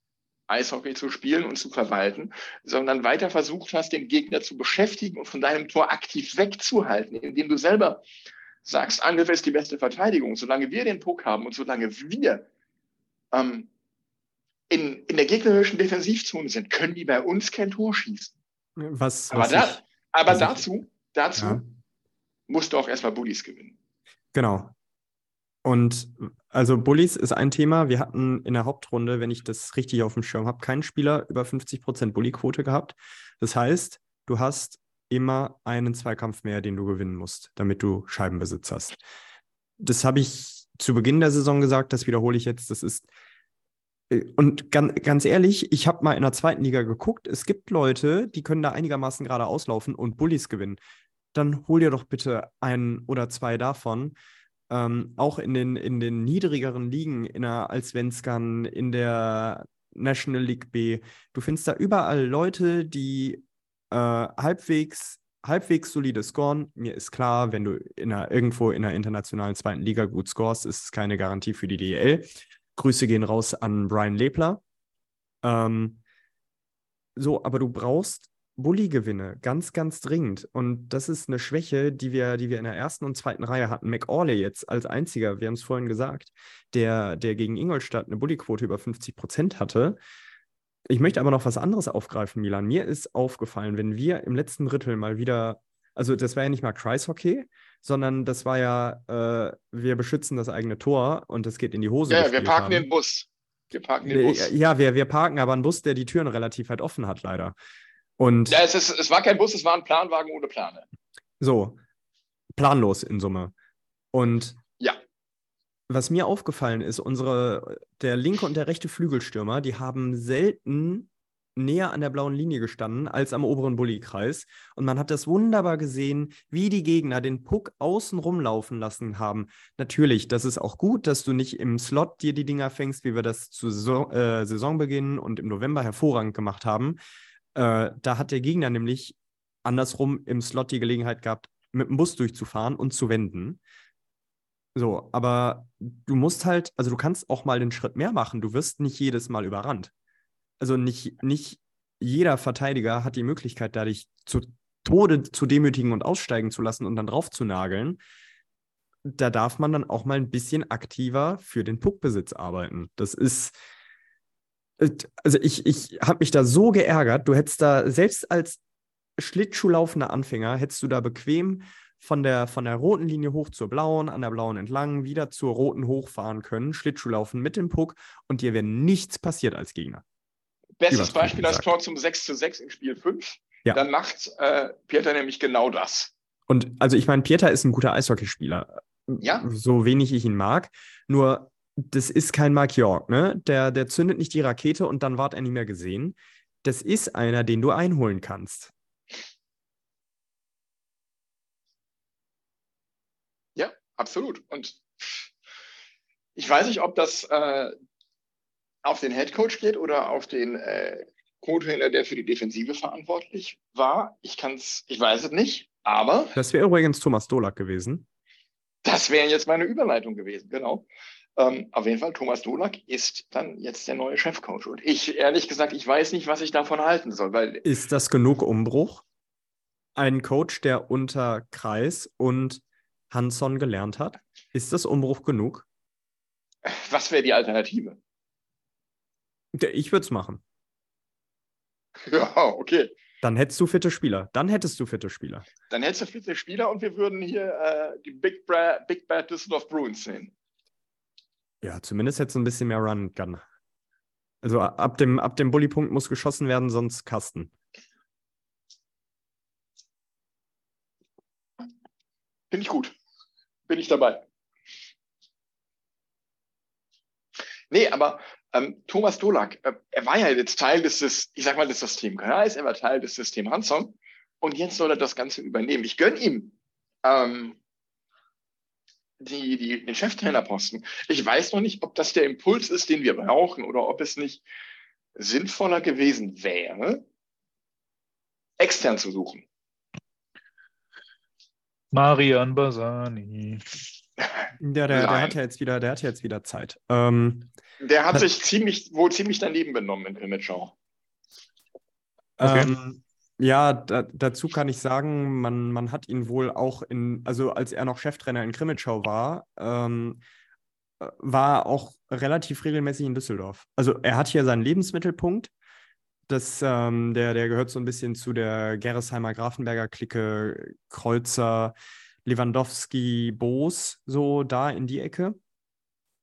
Eishockey zu spielen und zu verwalten, sondern weiter versucht hast, den Gegner zu beschäftigen und von deinem Tor aktiv wegzuhalten, indem du selber sagst, Angriff ist die beste Verteidigung. Solange wir den Puck haben und solange wir ähm, in, in der gegnerischen Defensivzone sind, können die bei uns kein Tor schießen. Was, aber was da, ich, aber dazu, dazu Ja. musst du auch erstmal Bullies gewinnen. Genau. Und also Bullies ist ein Thema. Wir hatten in der Hauptrunde, wenn ich das richtig auf dem Schirm habe, keinen Spieler über 50% Bully-Quote gehabt. Das heißt, du hast immer einen Zweikampf mehr, den du gewinnen musst, damit du Scheibenbesitz hast. Das habe ich zu Beginn der Saison gesagt, das wiederhole ich jetzt. Das ist äh, und ganz, ganz ehrlich, ich habe mal in der zweiten Liga geguckt. Es gibt Leute, die können da einigermaßen gerade auslaufen und Bullies gewinnen. Dann hol dir doch bitte einen oder zwei davon. Ähm, auch in den, in den niedrigeren Ligen, in der Allsvenskan, in der National League B. Du findest da überall Leute, die äh, halbwegs, halbwegs solide scoren. Mir ist klar, wenn du in einer, irgendwo in der internationalen zweiten Liga gut scorest, ist es keine Garantie für die DEL. Grüße gehen raus an Brian Lepler. Ähm, so, aber du brauchst Bully-Gewinne, ganz, ganz dringend. Und das ist eine Schwäche, die wir, die wir in der ersten und zweiten Reihe hatten. McAuley jetzt als einziger, wir haben es vorhin gesagt, der, der gegen Ingolstadt eine Bully-Quote über 50 Prozent hatte. Ich möchte aber noch was anderes aufgreifen, Milan. Mir ist aufgefallen, wenn wir im letzten Drittel mal wieder, also das war ja nicht mal Kreishockey, sondern das war ja, äh, wir beschützen das eigene Tor und es geht in die Hose. Ja, wir parken haben. den Bus. Wir parken den Bus. Ja, wir, wir parken aber einen Bus, der die Türen relativ weit offen hat, leider. Und Ja, es, ist, es war kein Bus, es war ein Planwagen ohne Plane. so, planlos in Summe. Und Ja. was mir aufgefallen ist, unsere, der linke und der rechte Flügelstürmer, die haben selten näher an der blauen Linie gestanden als am oberen Bullykreis. Und man hat das wunderbar gesehen, wie die Gegner den Puck außen rumlaufen lassen haben. Natürlich, das ist auch gut, dass du nicht im Slot dir die Dinger fängst, wie wir das zu Saison, äh, Saisonbeginn und im November hervorragend gemacht haben. Äh, da hat der Gegner nämlich andersrum im Slot die Gelegenheit gehabt, mit dem Bus durchzufahren und zu wenden. So, aber du musst halt, also du kannst auch mal den Schritt mehr machen. Du wirst nicht jedes Mal überrannt. Also nicht, nicht jeder Verteidiger hat die Möglichkeit, da dich zu Tode zu demütigen und aussteigen zu lassen und dann drauf zu nageln. Da darf man dann auch mal ein bisschen aktiver für den Puckbesitz arbeiten. Das ist, also ich, ich habe mich da so geärgert. Du hättest da, selbst als Schlittschuhlaufender Anfänger, hättest du da bequem von der, von der roten Linie hoch zur blauen, an der blauen entlang, wieder zur roten hochfahren können, Schlittschuhlaufen mit dem Puck und dir wäre nichts passiert als Gegner. Bestes Beispiel das. Tor zum 6 zu 6 in Spiel 5. Ja. Dann macht äh, Peter nämlich genau das. Und also ich meine, Pieter ist ein guter Eishockeyspieler. Ja. So wenig ich ihn mag. Nur, das ist kein Mark York, ne? Der, der zündet nicht die Rakete und dann ward er nie mehr gesehen. Das ist einer, den du einholen kannst. Ja, absolut. Und ich weiß nicht, ob das äh, auf den Headcoach geht oder auf den äh, Co-Trainer, der für die Defensive verantwortlich war. Ich kann's, ich weiß es nicht, aber Das wäre übrigens Thomas Dolak gewesen. das wäre jetzt meine Überleitung gewesen, genau. Ähm, auf jeden Fall, Thomas Dolak ist dann jetzt der neue Chefcoach. Und ich, ehrlich gesagt, ich weiß nicht, was ich davon halten soll, weil Ist das genug Umbruch? Ein Coach, der unter Kreis und Hanson gelernt hat? Ist das Umbruch genug? was wäre die Alternative? Ich würde es machen. Ja, okay. Dann hättest du fitte Spieler. Dann hättest du fitte Spieler. Dann hättest du fitte Spieler und wir würden hier äh, die Big, Bra Big Bad Düsseldorf Bruins sehen. Ja, zumindest du ein bisschen mehr Run Gun. Also ab dem, ab dem Bullypunkt muss geschossen werden, sonst Kasten. Finde ich gut. Bin ich dabei. Nee, aber ähm, Thomas Dolak, äh, er war ja jetzt Teil des, Sys- ich sag mal, des System Kreis, er war Teil des System Hanson und jetzt soll er das Ganze übernehmen. Ich gönne ihm ähm, die, die, den Cheftrainerposten. Ich weiß noch nicht, ob das der Impuls ist, den wir brauchen oder ob es nicht sinnvoller gewesen wäre, extern zu suchen. Marian Basani. Ja, der, der hat ja jetzt wieder, der hat ja jetzt wieder Zeit. Ähm, Der hat sich ziemlich, wohl ziemlich daneben benommen in Grimmitschau. Okay. Ähm, ja, da, dazu kann ich sagen, man, man hat ihn wohl auch in, also als er noch Cheftrainer in Krimitschau war, ähm, äh, war auch relativ regelmäßig in Düsseldorf. Also er hat hier seinen Lebensmittelpunkt. Das, ähm, der, der gehört so ein bisschen zu der Gerresheimer Grafenberger Clique, Kreuzer, Lewandowski, Boos, so da in die Ecke.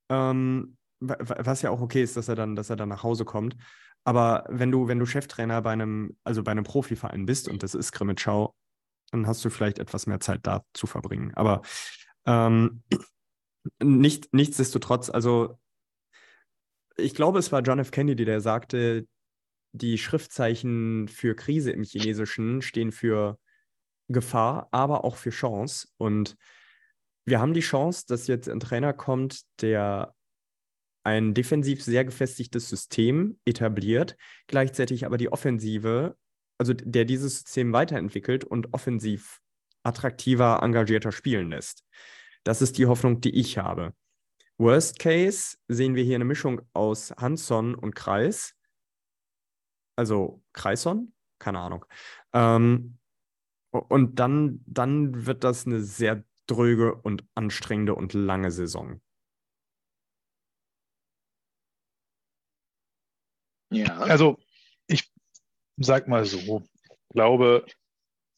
Ähm, wa- wa- was ja auch okay ist, dass er dann, dass er dann nach Hause kommt. Aber wenn du, wenn du Cheftrainer bei einem, also bei einem Profiverein bist und das ist Grimmitschau, dann hast du vielleicht etwas mehr Zeit da zu verbringen. Aber ähm, nicht, nichtsdestotrotz, also ich glaube, es war John F. Kennedy, der sagte, die Schriftzeichen für Krise im Chinesischen stehen für Gefahr, aber auch für Chance. Und wir haben die Chance, dass jetzt ein Trainer kommt, der ein defensiv sehr gefestigtes System etabliert, gleichzeitig aber die Offensive, also der dieses System weiterentwickelt und offensiv attraktiver, engagierter spielen lässt. Das ist die Hoffnung, die ich habe. Worst Case sehen wir hier eine Mischung aus Hanson und Kreis. Also Kreison? Keine Ahnung. Ähm, und dann, dann wird das eine sehr dröge und anstrengende und lange Saison. Ja. Also, ich sag mal so, glaube,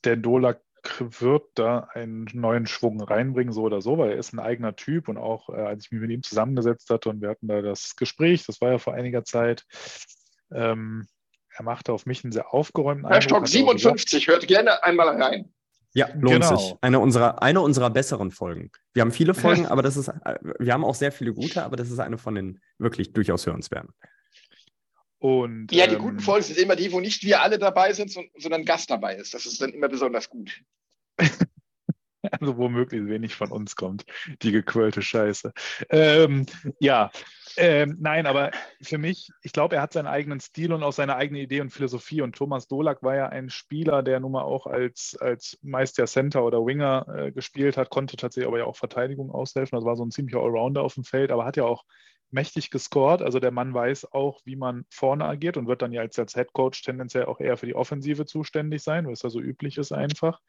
der Dolak wird da einen neuen Schwung reinbringen, so oder so, weil er ist ein eigener Typ und auch äh, als ich mich mit ihm zusammengesetzt hatte und wir hatten da das Gespräch, das war ja vor einiger Zeit, ähm, er machte auf mich einen sehr aufgeräumten Hashtag er auch gesagt. 57, hört gerne einmal rein. Ja, lohnt Genau. sich. Eine unserer, eine unserer besseren Folgen. Wir haben viele Folgen, aber das ist, äh, wir haben auch sehr viele gute, aber das ist eine von den wirklich durchaus hörenswerten. Und, Ja, die ähm, guten Folgen sind immer die, wo nicht wir alle dabei sind, son- sondern Gast dabei ist. Das ist dann immer besonders gut. Also womöglich wenig von uns kommt, die gequirlte Scheiße. Ähm, ja, ähm, nein, aber für mich, ich glaube, er hat seinen eigenen Stil und auch seine eigene Idee und Philosophie. Und Thomas Dolak war ja ein Spieler, der nun mal auch als, als meist ja Center oder Winger äh, gespielt hat, konnte tatsächlich aber ja auch Verteidigung aushelfen. Das war so ein ziemlicher Allrounder auf dem Feld, aber hat ja auch mächtig gescored. Also der Mann weiß auch, wie man vorne agiert und wird dann ja als, als Head Coach tendenziell auch eher für die Offensive zuständig sein, was ja so üblich ist einfach.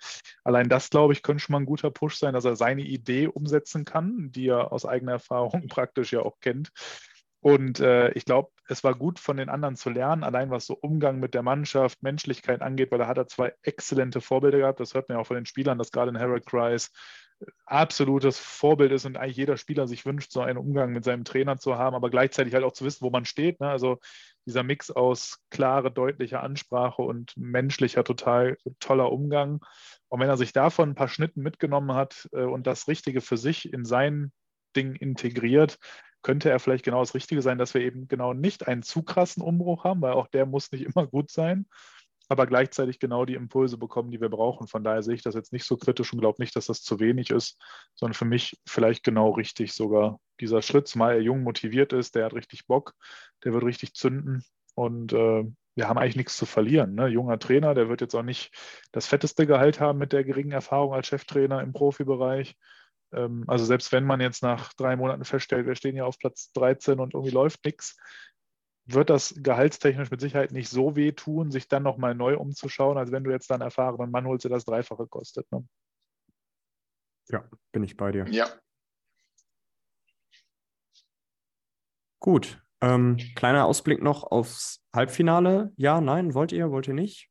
Allein das, glaube ich, könnte schon mal ein guter Push sein, dass er seine Idee umsetzen kann, die er aus eigener Erfahrung praktisch ja auch kennt. Und äh, ich glaube, es war gut von den anderen zu lernen, allein was so Umgang mit der Mannschaft, Menschlichkeit angeht, weil da hat er zwei exzellente Vorbilder gehabt. Das hört man ja auch von den Spielern, dass gerade in Harold Kreis absolutes Vorbild ist und eigentlich jeder Spieler sich wünscht, so einen Umgang mit seinem Trainer zu haben, aber gleichzeitig halt auch zu wissen, wo man steht. Ne? Also dieser Mix aus klare, deutlicher Ansprache und menschlicher, total toller Umgang. Und wenn er sich davon ein paar Schnitten mitgenommen hat äh, und das Richtige für sich in sein Ding integriert, könnte er vielleicht genau das Richtige sein, dass wir eben genau nicht einen zu krassen Umbruch haben, weil auch der muss nicht immer gut sein, aber gleichzeitig genau die Impulse bekommen, die wir brauchen. Von daher sehe ich das jetzt nicht so kritisch und glaube nicht, dass das zu wenig ist, sondern für mich vielleicht genau richtig sogar dieser Schritt, zumal er jung motiviert ist, der hat richtig Bock, der wird richtig zünden und äh, wir haben eigentlich nichts zu verlieren. Ne? Junger Trainer, der wird jetzt auch nicht das fetteste Gehalt haben mit der geringen Erfahrung als Cheftrainer im Profibereich. Ähm, also selbst wenn man jetzt nach drei Monaten feststellt, wir stehen ja auf Platz 13 und irgendwie läuft nichts, wird das gehaltstechnisch mit Sicherheit nicht so wehtun, sich dann nochmal neu umzuschauen, als wenn du jetzt dann erfahrenen Mann holst, der das Dreifache kostet. Ne? Ja, bin ich bei dir. Ja. Gut. Ähm, kleiner Ausblick noch aufs Halbfinale. Ja, nein, wollt ihr, wollt ihr nicht?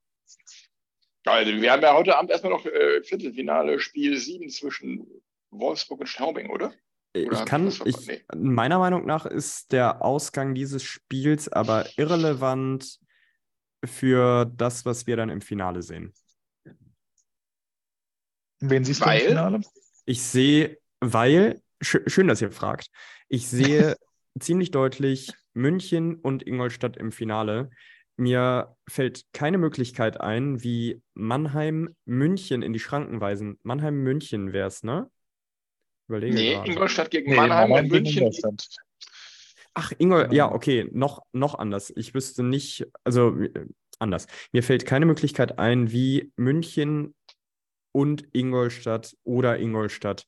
Also, wir haben ja heute Abend erstmal noch äh, Viertelfinale, Spiel 7 zwischen Wolfsburg und Straubing, oder? Ich Oder kann, ich, Nee. meiner Meinung nach ist der Ausgang dieses Spiels aber irrelevant für das, was wir dann im Finale sehen. Wen siehst Weil? du im Finale? Ich sehe, weil, sch schön, dass ihr fragt, ich sehe ziemlich deutlich München und Ingolstadt im Finale. Mir fällt keine Möglichkeit ein, wie Mannheim München in die Schranken weisen. Mannheim München wäre es, ne? Überlege Nee, gerade. Ingolstadt gegen Nee, Mannheim Mannheim und gegen München. Ingolstadt. Ach, Ingol, ja, okay, noch, noch anders. Ich wüsste nicht, also äh, anders. Mir fällt keine Möglichkeit ein, wie München und Ingolstadt oder Ingolstadt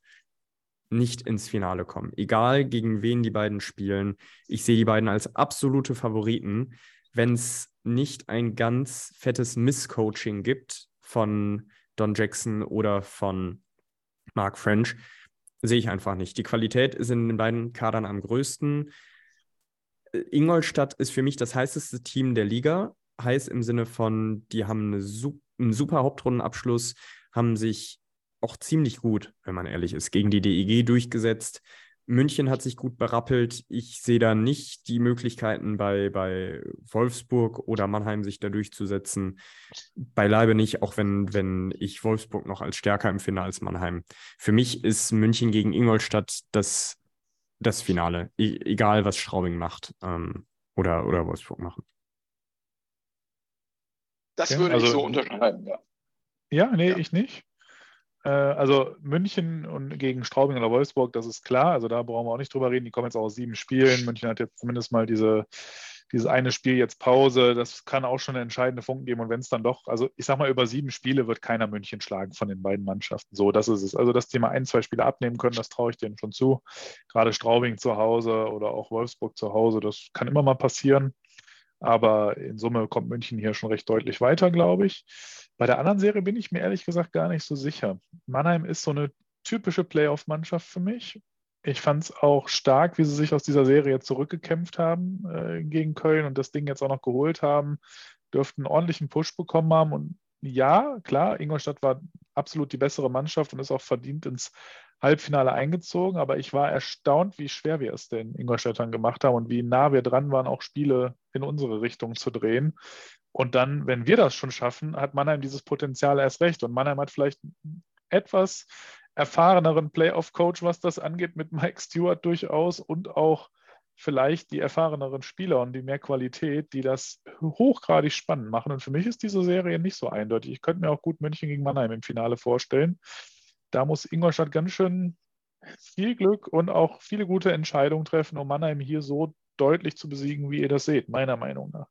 nicht ins Finale kommen. Egal gegen wen die beiden spielen. Ich sehe die beiden als absolute Favoriten. Wenn es nicht ein ganz fettes Misscoaching gibt von Don Jackson oder von Mark French, sehe ich einfach nicht. Die Qualität ist in den beiden Kadern am größten. Ingolstadt ist für mich das heißeste Team der Liga. Heiß im Sinne von, die haben eine, einen super Hauptrundenabschluss, haben sich auch ziemlich gut, wenn man ehrlich ist, gegen die DEG durchgesetzt. München hat sich gut berappelt. Ich sehe da nicht die Möglichkeiten bei, bei Wolfsburg oder Mannheim sich da durchzusetzen. Beileibe nicht, auch wenn, wenn ich Wolfsburg noch als stärker empfinde als Mannheim. Für mich ist München gegen Ingolstadt das, das Finale, e egal was Straubing macht ähm, oder, oder Wolfsburg machen. Das ja, würde also, ich so unterschreiben, ja. Ja, nee, ja. ich nicht. Äh, also München und gegen Straubing oder Wolfsburg, das ist klar. Also da brauchen wir auch nicht drüber reden. Die kommen jetzt auch aus sieben Spielen. München hat jetzt zumindest mal diese, dieses eine Spiel jetzt Pause. Das kann auch schon eine entscheidende Funken geben. Und wenn es dann doch, also ich sag mal, über sieben Spiele wird keiner München schlagen von den beiden Mannschaften. So, das ist es. Also, dass die mal ein, zwei Spiele abnehmen können, das traue ich denen schon zu. Gerade Straubing zu Hause oder auch Wolfsburg zu Hause, das kann immer mal passieren. Aber in Summe kommt München hier schon recht deutlich weiter, glaube ich. Bei der anderen Serie bin ich mir ehrlich gesagt gar nicht so sicher. Mannheim ist so eine typische Playoff-Mannschaft für mich. Ich fand es auch stark, wie sie sich aus dieser Serie zurückgekämpft haben äh, gegen Köln und das Ding jetzt auch noch geholt haben. Dürften einen ordentlichen Push bekommen haben. Und ja, klar, Ingolstadt war absolut die bessere Mannschaft und ist auch verdient ins Halbfinale eingezogen, aber ich war erstaunt, wie schwer wir es den Ingolstädtern gemacht haben und wie nah wir dran waren, auch Spiele in unsere Richtung zu drehen. Und dann, wenn wir das schon schaffen, hat Mannheim dieses Potenzial erst recht. Und Mannheim hat vielleicht etwas erfahreneren Playoff-Coach, was das angeht, mit Mike Stewart durchaus und auch vielleicht die erfahreneren Spieler und die mehr Qualität, die das hochgradig spannend machen. Und für mich ist diese Serie nicht so eindeutig. Ich könnte mir auch gut München gegen Mannheim im Finale vorstellen da muss Ingolstadt ganz schön viel Glück und auch viele gute Entscheidungen treffen, um Mannheim hier so deutlich zu besiegen, wie ihr das seht, meiner Meinung nach.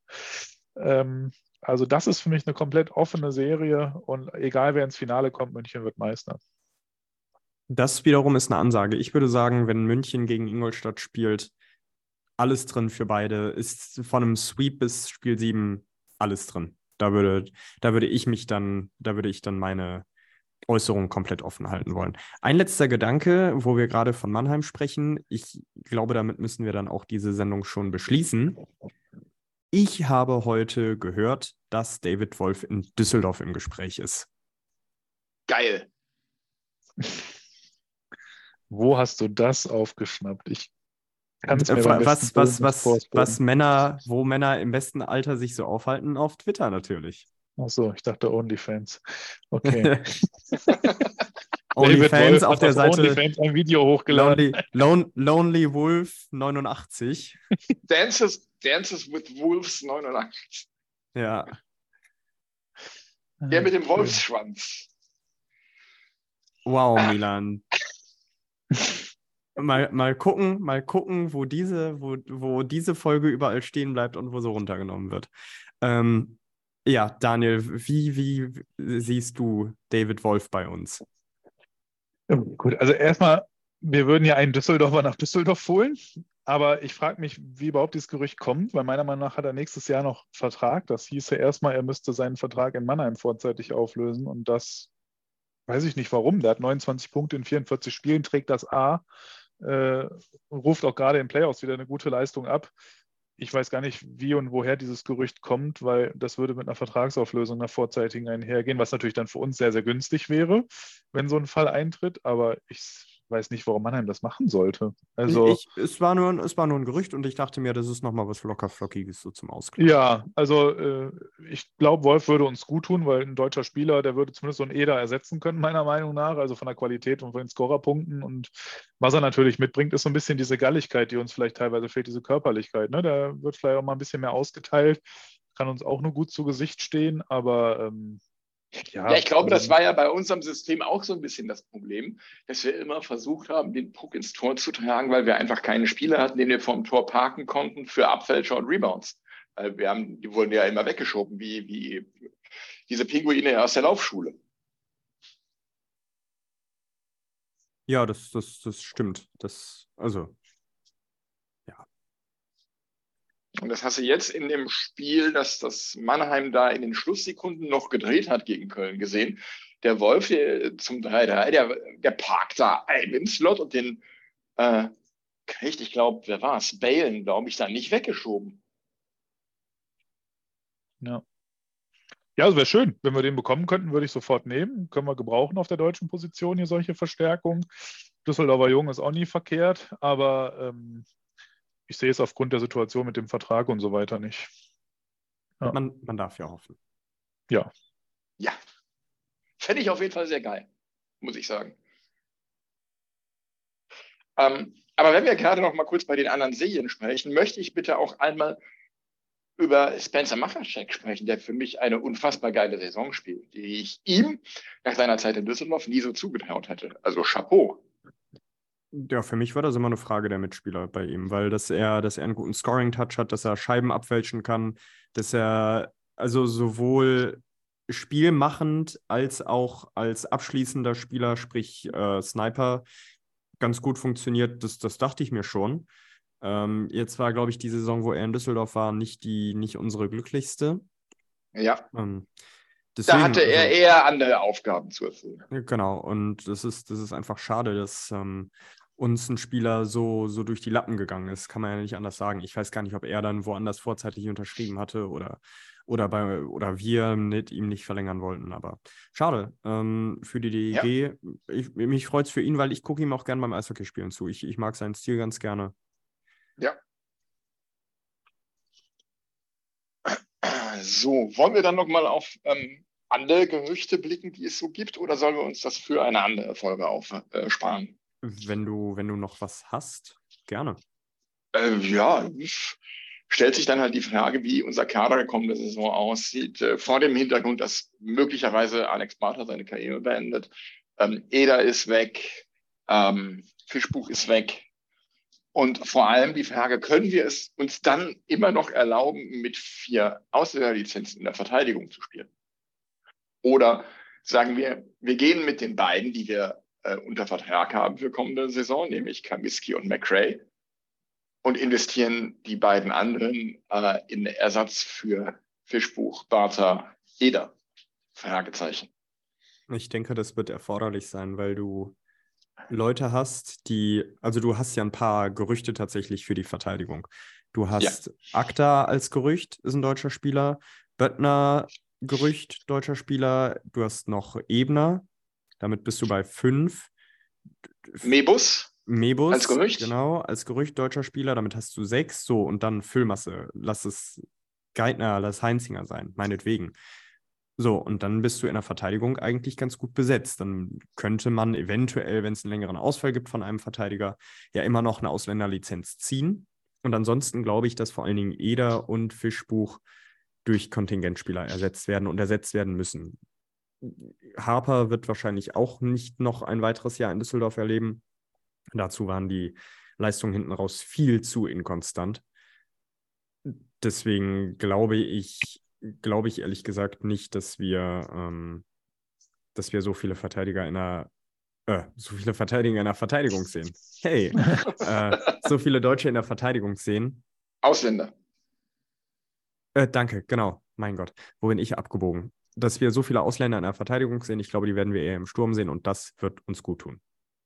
Ähm, also das ist für mich eine komplett offene Serie und egal wer ins Finale kommt, München wird Meister. Das wiederum ist eine Ansage. Ich würde sagen, wenn München gegen Ingolstadt spielt, alles drin für beide. Ist von einem Sweep bis Spiel 7 alles drin. Da würde, da würde ich mich dann, da würde ich dann meine, Äußerungen komplett offen halten wollen. Ein letzter Gedanke, wo wir gerade von Mannheim sprechen. Ich glaube, damit müssen wir dann auch diese Sendung schon beschließen. Ich habe heute gehört, dass David Wolf in Düsseldorf im Gespräch ist. Geil. Wo hast du das aufgeschnappt? Ich kann es mir was, was, was, was Männer, wo Männer im besten Alter sich so aufhalten, auf Twitter natürlich. Achso, ich dachte OnlyFans. Okay. OnlyFans auf der Seite. OnlyFans ein Video hochgeladen. Lonely, Lone, Lonely Wolf 89. Dances, Dances with Wolves 89. Ja. Der mit dem Wolfsschwanz. Wow, Milan. mal, mal gucken, mal gucken, wo diese, wo, wo diese Folge überall stehen bleibt und wo sie runtergenommen wird. Ähm, ja, Daniel, wie, wie siehst du David Wolf bei uns? Ja, gut, also erstmal, wir würden ja einen Düsseldorfer nach Düsseldorf holen, aber ich frage mich, wie überhaupt dieses Gerücht kommt, weil meiner Meinung nach hat er nächstes Jahr noch Vertrag. Das hieße erstmal, er müsste seinen Vertrag in Mannheim vorzeitig auflösen und das weiß ich nicht warum. Der hat 29 Punkte in 44 Spielen, trägt das A, äh, ruft auch gerade in Playoffs wieder eine gute Leistung ab ich weiß gar nicht, wie und woher dieses Gerücht kommt, weil das würde mit einer Vertragsauflösung einer vorzeitigen einhergehen, was natürlich dann für uns sehr, sehr günstig wäre, wenn so ein Fall eintritt. Aber ich weiß nicht, warum Mannheim das machen sollte. Also, ich, es, war nur, es war nur ein Gerücht und ich dachte mir, das ist nochmal was locker Flockiges so zum Ausgleich. Ja, also äh, ich glaube, Wolf würde uns gut tun, weil ein deutscher Spieler, der würde zumindest so einen Eder ersetzen können, meiner Meinung nach, also von der Qualität und von den Scorerpunkten. Und was er natürlich mitbringt, ist so ein bisschen diese Galligkeit, die uns vielleicht teilweise fehlt, diese Körperlichkeit. Ne? Der wird vielleicht auch mal ein bisschen mehr ausgeteilt, kann uns auch nur gut zu Gesicht stehen, aber ähm, Ja, ja, ich glaube, das war ja bei unserem System auch so ein bisschen das Problem, dass wir immer versucht haben, den Puck ins Tor zu tragen, weil wir einfach keine Spieler hatten, den wir vom Tor parken konnten für Abfälscher und Rebounds. Wir haben, die wurden ja immer weggeschoben, wie, wie diese Pinguine aus der Laufschule. Ja, das, das, das stimmt. Das, also, ja. Und das hast du jetzt in dem Spiel, dass das Mannheim da in den Schlusssekunden noch gedreht hat gegen Köln gesehen. Der Wolf der, zum 3-3, der, der parkt da einen Slot und den äh, kriegt, ich glaube, wer war es? Balen, glaube ich, da nicht weggeschoben. Ja. Ja, es wäre schön. Wenn wir den bekommen könnten, würde ich sofort nehmen. Können wir gebrauchen auf der deutschen Position hier solche Verstärkungen. Düsseldorfer Jung ist auch nie verkehrt, aber ähm, ich sehe es aufgrund der Situation mit dem Vertrag und so weiter nicht. Ja. Man, man darf ja hoffen. Ja. Ja. Fände ich auf jeden Fall sehr geil, muss ich sagen. Ähm, aber wenn wir gerade noch mal kurz bei den anderen Serien sprechen, möchte ich bitte auch einmal über Spencer Machaschek sprechen, der für mich eine unfassbar geile Saison spielt, die ich ihm nach seiner Zeit in Düsseldorf nie so zugetraut hätte. Also Chapeau. Ja, für mich war das immer eine Frage der Mitspieler bei ihm, weil dass er, dass er einen guten Scoring-Touch hat, dass er Scheiben abfälschen kann, dass er also sowohl spielmachend als auch als abschließender Spieler, sprich äh, Sniper, ganz gut funktioniert, das, das dachte ich mir schon. Ähm, jetzt war, glaube ich, die Saison, wo er in Düsseldorf war, nicht, die, nicht unsere glücklichste. Ja. Ähm, deswegen, da hatte er also, eher andere Aufgaben zu erfüllen. Genau, und das ist, das ist einfach schade, dass ähm, uns ein Spieler so, so durch die Lappen gegangen ist. Kann man ja nicht anders sagen. Ich weiß gar nicht, ob er dann woanders vorzeitig unterschrieben hatte oder, oder, bei, oder wir mit ihm nicht verlängern wollten. Aber schade ähm, für die DEG. Ja. Ich, mich freut es für ihn, weil ich gucke ihm auch gerne beim Eishockeyspielen zu. Ich, ich mag seinen Stil ganz gerne. Ja. So, wollen wir dann nochmal auf ähm, andere Gerüchte blicken, die es so gibt, oder sollen wir uns das für eine andere Folge aufsparen? Äh, wenn du, wenn du noch was hast, gerne. Äh, ja, stellt sich dann halt die Frage, wie unser Kader kommende Saison aussieht, äh, vor dem Hintergrund, dass möglicherweise Alex Barter seine Karriere beendet. Ähm, Eder ist weg, ähm, Fischbuch ist weg, und vor allem die Frage, können wir es uns dann immer noch erlauben, mit vier Ausländerlizenzen in der Verteidigung zu spielen? Oder sagen wir, wir gehen mit den beiden, die wir äh, unter Vertrag haben für kommende Saison, nämlich Kamiski und McRae, und investieren die beiden anderen äh, in Ersatz für Fischbuch, Barter, Eder? Fragezeichen. Ich denke, das wird erforderlich sein, weil du Leute hast, die, also du hast ja ein paar Gerüchte tatsächlich für die Verteidigung. Du hast ja. Akta als Gerücht, ist ein deutscher Spieler. Böttner, Gerücht, deutscher Spieler. Du hast noch Ebner, damit bist du bei fünf. Mebus. Mebus. Als Gerücht. Genau, als Gerücht deutscher Spieler, damit hast du sechs. So, und dann Füllmasse. Lass es Geithner, lass Heinzinger sein, meinetwegen. So, und dann bist du in der Verteidigung eigentlich ganz gut besetzt. Dann könnte man eventuell, wenn es einen längeren Ausfall gibt von einem Verteidiger, ja immer noch eine Ausländerlizenz ziehen. Und ansonsten glaube ich, dass vor allen Dingen Eder und Fischbuch durch Kontingentspieler ersetzt werden und ersetzt werden müssen. Harper wird wahrscheinlich auch nicht noch ein weiteres Jahr in Düsseldorf erleben. Dazu waren die Leistungen hinten raus viel zu inkonstant. Deswegen glaube ich, glaube ich ehrlich gesagt nicht, dass wir, ähm, dass wir so viele Verteidiger in der äh, so viele Verteidiger in der Verteidigung sehen. Hey, äh, so viele Deutsche in der Verteidigung sehen. Ausländer. Äh, danke, genau. Mein Gott, wo bin ich abgebogen? Dass wir so viele Ausländer in der Verteidigung sehen, ich glaube, die werden wir eher im Sturm sehen und das wird uns gut tun.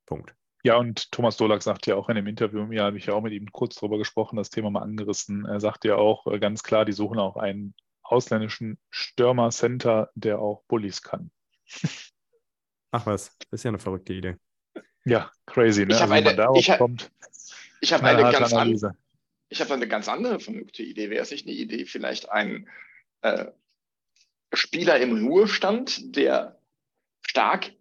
Punkt. Ja, und Thomas Dolak sagt ja auch in dem Interview, ja, habe ich ja auch mit ihm kurz drüber gesprochen, das Thema mal angerissen. Er sagt ja auch äh, ganz klar, die suchen auch einen ausländischen Stürmer-Center, der auch Bullies kann. Ach was, das ist ja eine verrückte Idee. Ja, crazy, ne? Ich habe also, eine, ich hab, ich hab eine, ganz an, ich hab eine ganz andere verrückte Idee. Wäre es nicht eine Idee, vielleicht einen äh, Spieler im Ruhestand, der stark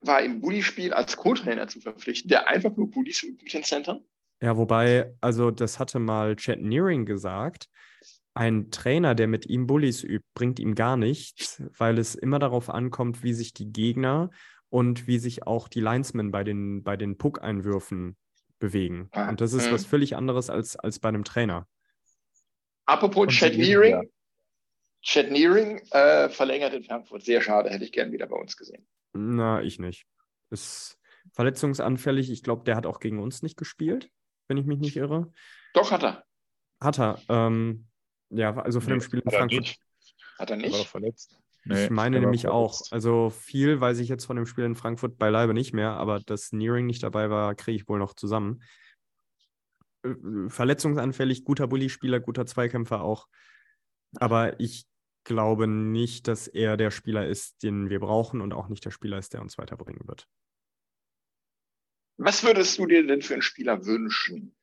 war im Bully-Spiel als Co-Trainer zu verpflichten, der einfach nur Bullies mit den Centern? Ja, wobei, also das hatte mal Chad Nearing gesagt, Ein Trainer, der mit ihm Bullies übt, bringt ihm gar nichts, weil es immer darauf ankommt, wie sich die Gegner und wie sich auch die Linesmen bei den, bei den Puck-Einwürfen bewegen. Ah, Und das ist mhm. was völlig anderes als, als bei einem Trainer. Apropos Und Chad Nearing. Chad Nearing äh, verlängert in Frankfurt. Sehr schade, hätte ich gern wieder bei uns gesehen. Na, ich nicht. Ist verletzungsanfällig. Ich glaube, der hat auch gegen uns nicht gespielt, wenn ich mich nicht irre. Doch, hat er. Hat er. Ähm, ja, also von dem Spiel in Frankfurt. nicht. Hat er Er war nicht? verletzt. Ich Nee, meine er war nämlich auch. verletzt. Also viel weiß ich jetzt von dem Spiel in Frankfurt beileibe nicht mehr, aber dass Nearing nicht dabei war, kriege ich wohl noch zusammen. Äh, Verletzungsanfällig, guter Bully-Spieler, guter Zweikämpfer auch. Aber ich glaube nicht, dass er der Spieler ist, den wir brauchen und auch nicht der Spieler ist, der uns weiterbringen wird. Was würdest du dir denn für einen Spieler wünschen?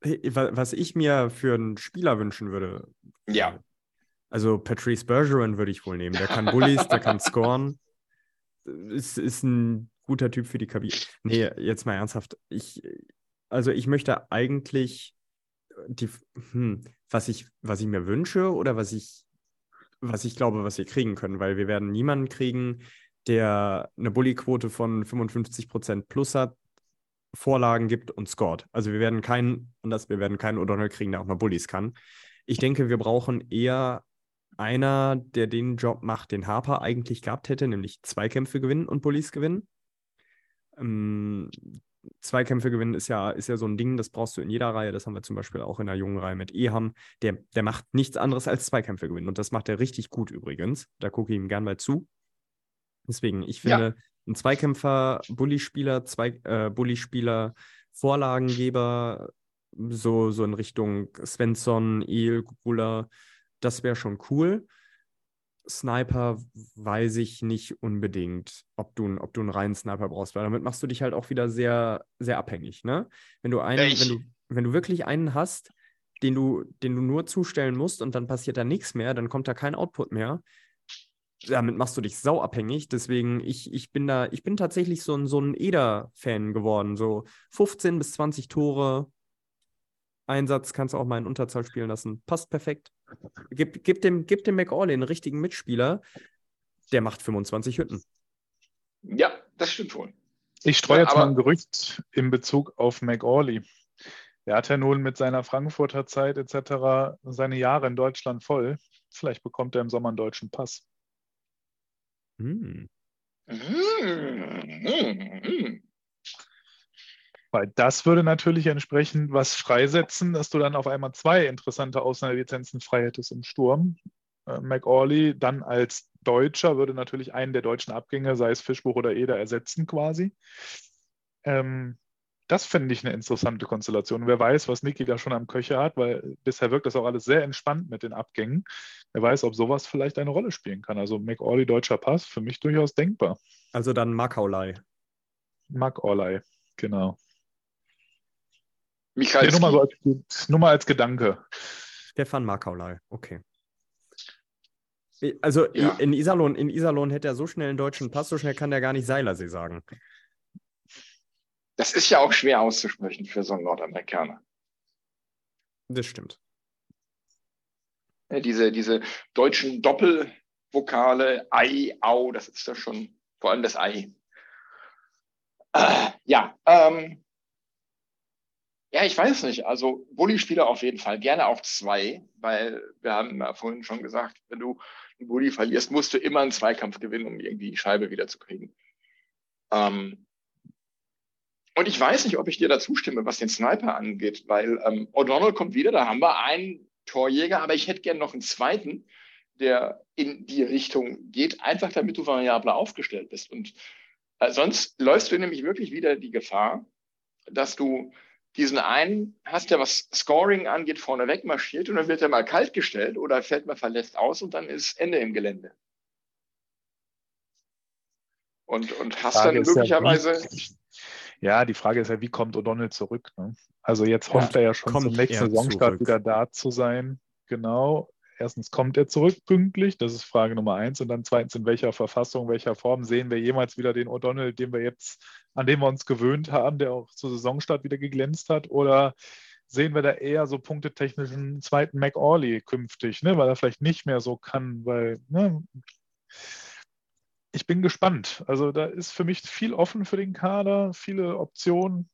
Was ich mir für einen Spieler wünschen würde. Ja. Also Patrice Bergeron würde ich wohl nehmen. Der kann Bullies, der kann scoren. Ist, ist ein guter Typ für die Kabine. Nee, jetzt mal ernsthaft. Ich, also ich möchte eigentlich die, hm, was ich, was ich mir wünsche oder was ich, was ich glaube, was wir kriegen können, weil wir werden niemanden kriegen, der eine Bully-Quote von 55% plus hat, Vorlagen gibt und scored. Also wir werden keinen, anders, wir werden keinen O'Donnell kriegen, der auch mal Bullies kann. Ich denke, wir brauchen eher einer, der den Job macht, den Harper eigentlich gehabt hätte, nämlich Zweikämpfe gewinnen und Bullies gewinnen. Ähm, Zweikämpfe gewinnen ist ja, ist ja so ein Ding, das brauchst du in jeder Reihe. Das haben wir zum Beispiel auch in der jungen Reihe mit Eham. Der, der macht nichts anderes als Zweikämpfe gewinnen. Und das macht er richtig gut übrigens. Da gucke ich ihm gern mal zu. Deswegen, ich Ja. finde, ein Zweikämpfer, Bully-Spieler, zwei, äh, Bully-Spieler, Vorlagengeber, so, so in Richtung Svensson, El, Gugula, das wäre schon cool. Sniper weiß ich nicht unbedingt, ob du, ob du einen reinen Sniper brauchst, weil damit machst du dich halt auch wieder sehr, sehr abhängig, ne? Wenn du einen, ich- wenn du, wenn du wirklich einen hast, den du, den du nur zustellen musst und dann passiert da nichts mehr, dann kommt da kein Output mehr. Damit machst du dich sauabhängig. Deswegen, ich, ich bin da, ich bin tatsächlich so ein, so ein Eder-Fan geworden. So 15 bis 20 Tore, Einsatz kannst du auch mal in Unterzahl spielen lassen. Passt perfekt. Gib, gib dem, gib dem McAuley einen richtigen Mitspieler, der macht 25 Hütten. Ja, das stimmt wohl. Ich streue Ja, jetzt mal aber- ein Gerücht in Bezug auf McAuley. Er hat ja nun mit seiner Frankfurter Zeit etc. seine Jahre in Deutschland voll. Vielleicht bekommt er im Sommer einen deutschen Pass. Hm. Mhm. Weil das würde natürlich entsprechend was freisetzen, dass du dann auf einmal zwei interessante Ausnahmelizenzen frei hättest im Sturm. Äh, McAuley dann als Deutscher würde natürlich einen der deutschen Abgänge, sei es Fischbuch oder Eder, ersetzen quasi. Ähm, das fände ich eine interessante Konstellation. Wer weiß, was Niki da schon am Köcher hat, weil bisher wirkt das auch alles sehr entspannt mit den Abgängen. Wer weiß, ob sowas vielleicht eine Rolle spielen kann. Also McAuley deutscher Pass, für mich durchaus denkbar. Also dann Makaulay. McAuley, genau. Michael, nur, mal so als, nur mal als Gedanke. Stefan Makaulay, okay. Also Ja. in Iserlohn, in Iserlohn hätte er so schnell einen deutschen Pass, so schnell kann der gar nicht Seilersee sagen. das ist ja auch schwer auszusprechen für so einen Nordamerikaner. Das stimmt. Ja, diese, diese deutschen Doppelvokale, Ei, Au, das ist doch schon vor allem das Ei. Äh, ja, ähm, ja, ich weiß nicht. Also Bulli-Spieler auf jeden Fall, gerne auch zwei, weil wir haben ja vorhin schon gesagt, wenn du einen Bulli verlierst, musst du immer einen Zweikampf gewinnen, um irgendwie die Scheibe wieder zu kriegen. Ähm, und ich weiß nicht, ob ich dir da zustimme, was den Sniper angeht, weil ähm, O'Donnell kommt wieder, da haben wir einen Torjäger, aber ich hätte gern noch einen zweiten, der in die Richtung geht, einfach damit du variabler aufgestellt bist. Und äh, sonst läufst du nämlich wirklich wieder die Gefahr, dass du diesen einen hast, der was Scoring angeht, vorne weg marschiert und dann wird er mal kalt gestellt oder fällt mal verletzt aus und dann ist Ende im Gelände. Und, und hast Frage dann ist ja, möglicherweise. Ja, die Frage ist ja, wie kommt O'Donnell zurück? Ne? Also jetzt Ja, hofft er ja schon zum nächsten Saisonstart zurück? wieder da zu sein. Genau. Erstens kommt er zurück pünktlich, das ist Frage Nummer eins. Und dann zweitens, in welcher Verfassung, welcher Form sehen wir jemals wieder den O'Donnell, den wir jetzt, an den wir uns gewöhnt haben, der auch zu Saisonstart wieder geglänzt hat? Oder sehen wir da eher so punktetechnischen zweiten McAuley künftig, ne? weil er vielleicht nicht mehr so kann, weil ne? ich bin gespannt. Also da ist für mich viel offen für den Kader, viele Optionen.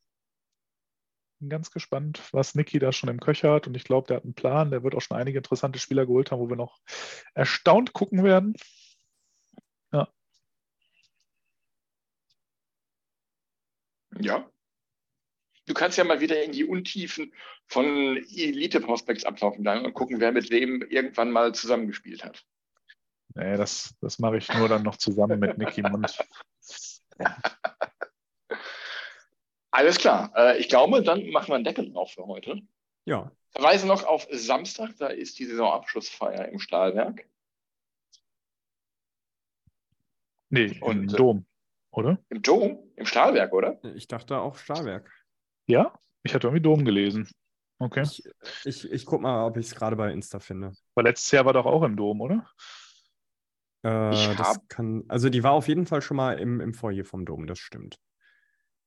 Bin ganz gespannt, was Niki da schon im Köcher hat und ich glaube, der hat einen Plan. Der wird auch schon einige interessante Spieler geholt haben, wo wir noch erstaunt gucken werden. Ja. Ja. Du kannst ja mal wieder in die Untiefen von Elite-Prospects abtauchen bleiben und gucken, wer mit wem irgendwann mal zusammengespielt hat. Nee, das, das mache ich nur dann noch zusammen mit Niki Mund. Alles klar. Äh, ich glaube, dann machen wir einen Deckel drauf für heute. Ja. Verweise noch auf Samstag, da ist die Saisonabschlussfeier im Stahlwerk. Nee, Und, im äh, Dom, oder? Im Dom? Im Stahlwerk, oder? Ich dachte auch Stahlwerk. Ja? Ich hatte irgendwie Dom gelesen. Okay. Ich, ich, ich guck mal, ob ich es gerade bei Insta finde. Aber letztes Jahr war doch auch im Dom, oder? Äh, Ich das kann, also die war auf jeden Fall schon mal im, im Foyer vom Dom, das stimmt.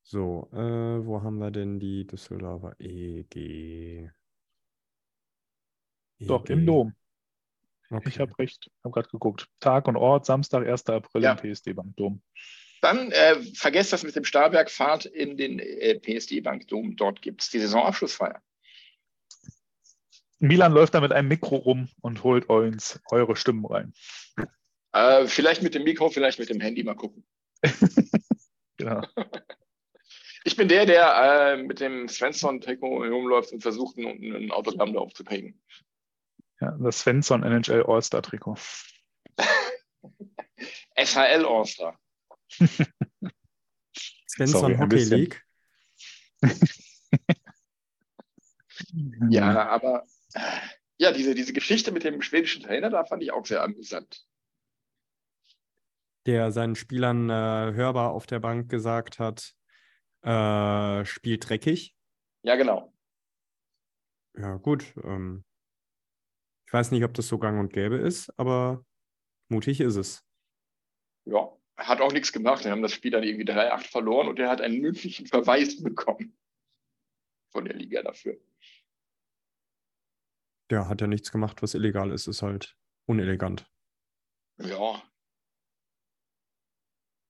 So, äh, wo haben wir denn die Düsseldorfer EG? Doch, EG. im Dom. Okay. Ich habe recht. habe gerade geguckt. Tag und Ort, Samstag, 1. April Ja. im PSD Bank Dom. Dann äh, vergesst das mit dem Stahlwerk, fahrt in den äh, PSD-Bank-Dom. Dort gibt es die Saisonabschlussfeier. Milan läuft da mit einem Mikro rum und holt uns eure Stimmen rein. Äh, vielleicht mit dem Mikro, vielleicht mit dem Handy, mal gucken. Genau. Ich bin der, der äh, mit dem Svensson-Trikot herumläuft und versucht, ein, ein Autogramm drauf zu. Ja, das Svensson NHL All-Star Trikot. SHL All-Star. Svensson Hockey. League. Ja, aber ja, diese, diese Geschichte mit dem schwedischen Trainer, da fand ich auch sehr amüsant. der seinen Spielern äh, hörbar auf der Bank gesagt hat, äh, spielt dreckig. Ja, genau. Ja, gut. Ähm, ich weiß nicht, ob das so gang und gäbe ist, aber mutig ist es. Ja, hat auch nichts gemacht. Wir haben das Spiel dann irgendwie 3-8 verloren und er hat einen mündlichen Verweis bekommen von der Liga dafür. Der hat ja nichts gemacht, was illegal ist, ist halt unelegant. Ja.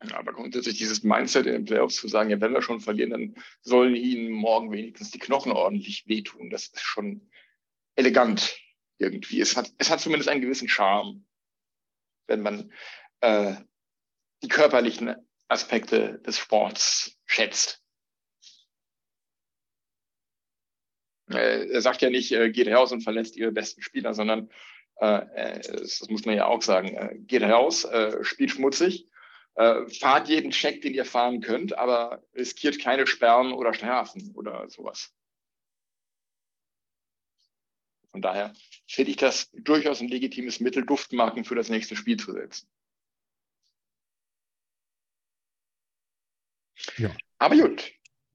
Aber grundsätzlich dieses Mindset in den Playoffs zu sagen, ja, wenn wir schon verlieren, dann sollen ihnen morgen wenigstens die Knochen ordentlich wehtun. Das ist schon elegant irgendwie. Es hat, es hat zumindest einen gewissen Charme, wenn man äh, die körperlichen Aspekte des Sports schätzt. Äh, er sagt ja nicht, äh, geht raus und verletzt ihre besten Spieler, sondern äh, das, muss man ja auch sagen, geht raus, äh, spielt schmutzig, äh, fahrt jeden Check, den ihr fahren könnt, aber riskiert keine Sperren oder Strafen oder sowas. Von daher finde ich das durchaus ein legitimes Mittel, Duftmarken für das nächste Spiel zu setzen. Ja. Aber gut.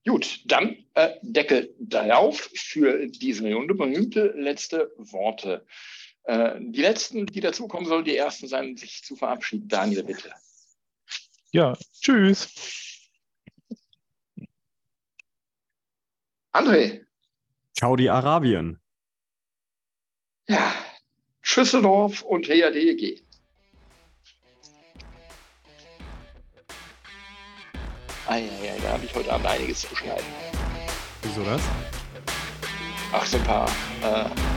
Gut, dann äh, Deckel drauf für diese Runde. Berühmte letzte Worte. Äh, die letzten, die dazukommen, sollen die ersten sein, sich zu verabschieden. Daniel, bitte. Ja, tschüss. André. Ciao, die Arabien. Ja. Schüsseldorf und HADEG. Eieiei, da habe ich heute Abend einiges zu schneiden. Wieso das? Ach, so ein paar. Äh,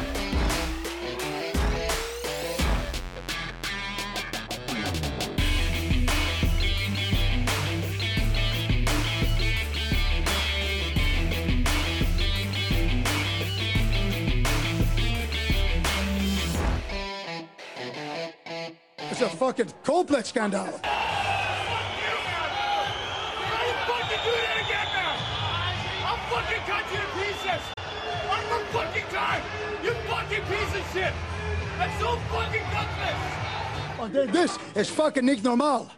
A fucking Coldplay scandal. How you fucking do that again now? I'll fucking cut you to pieces. One more fucking time. You fucking piece of shit. That's so fucking gutless. Oh, This is fucking nicht normal.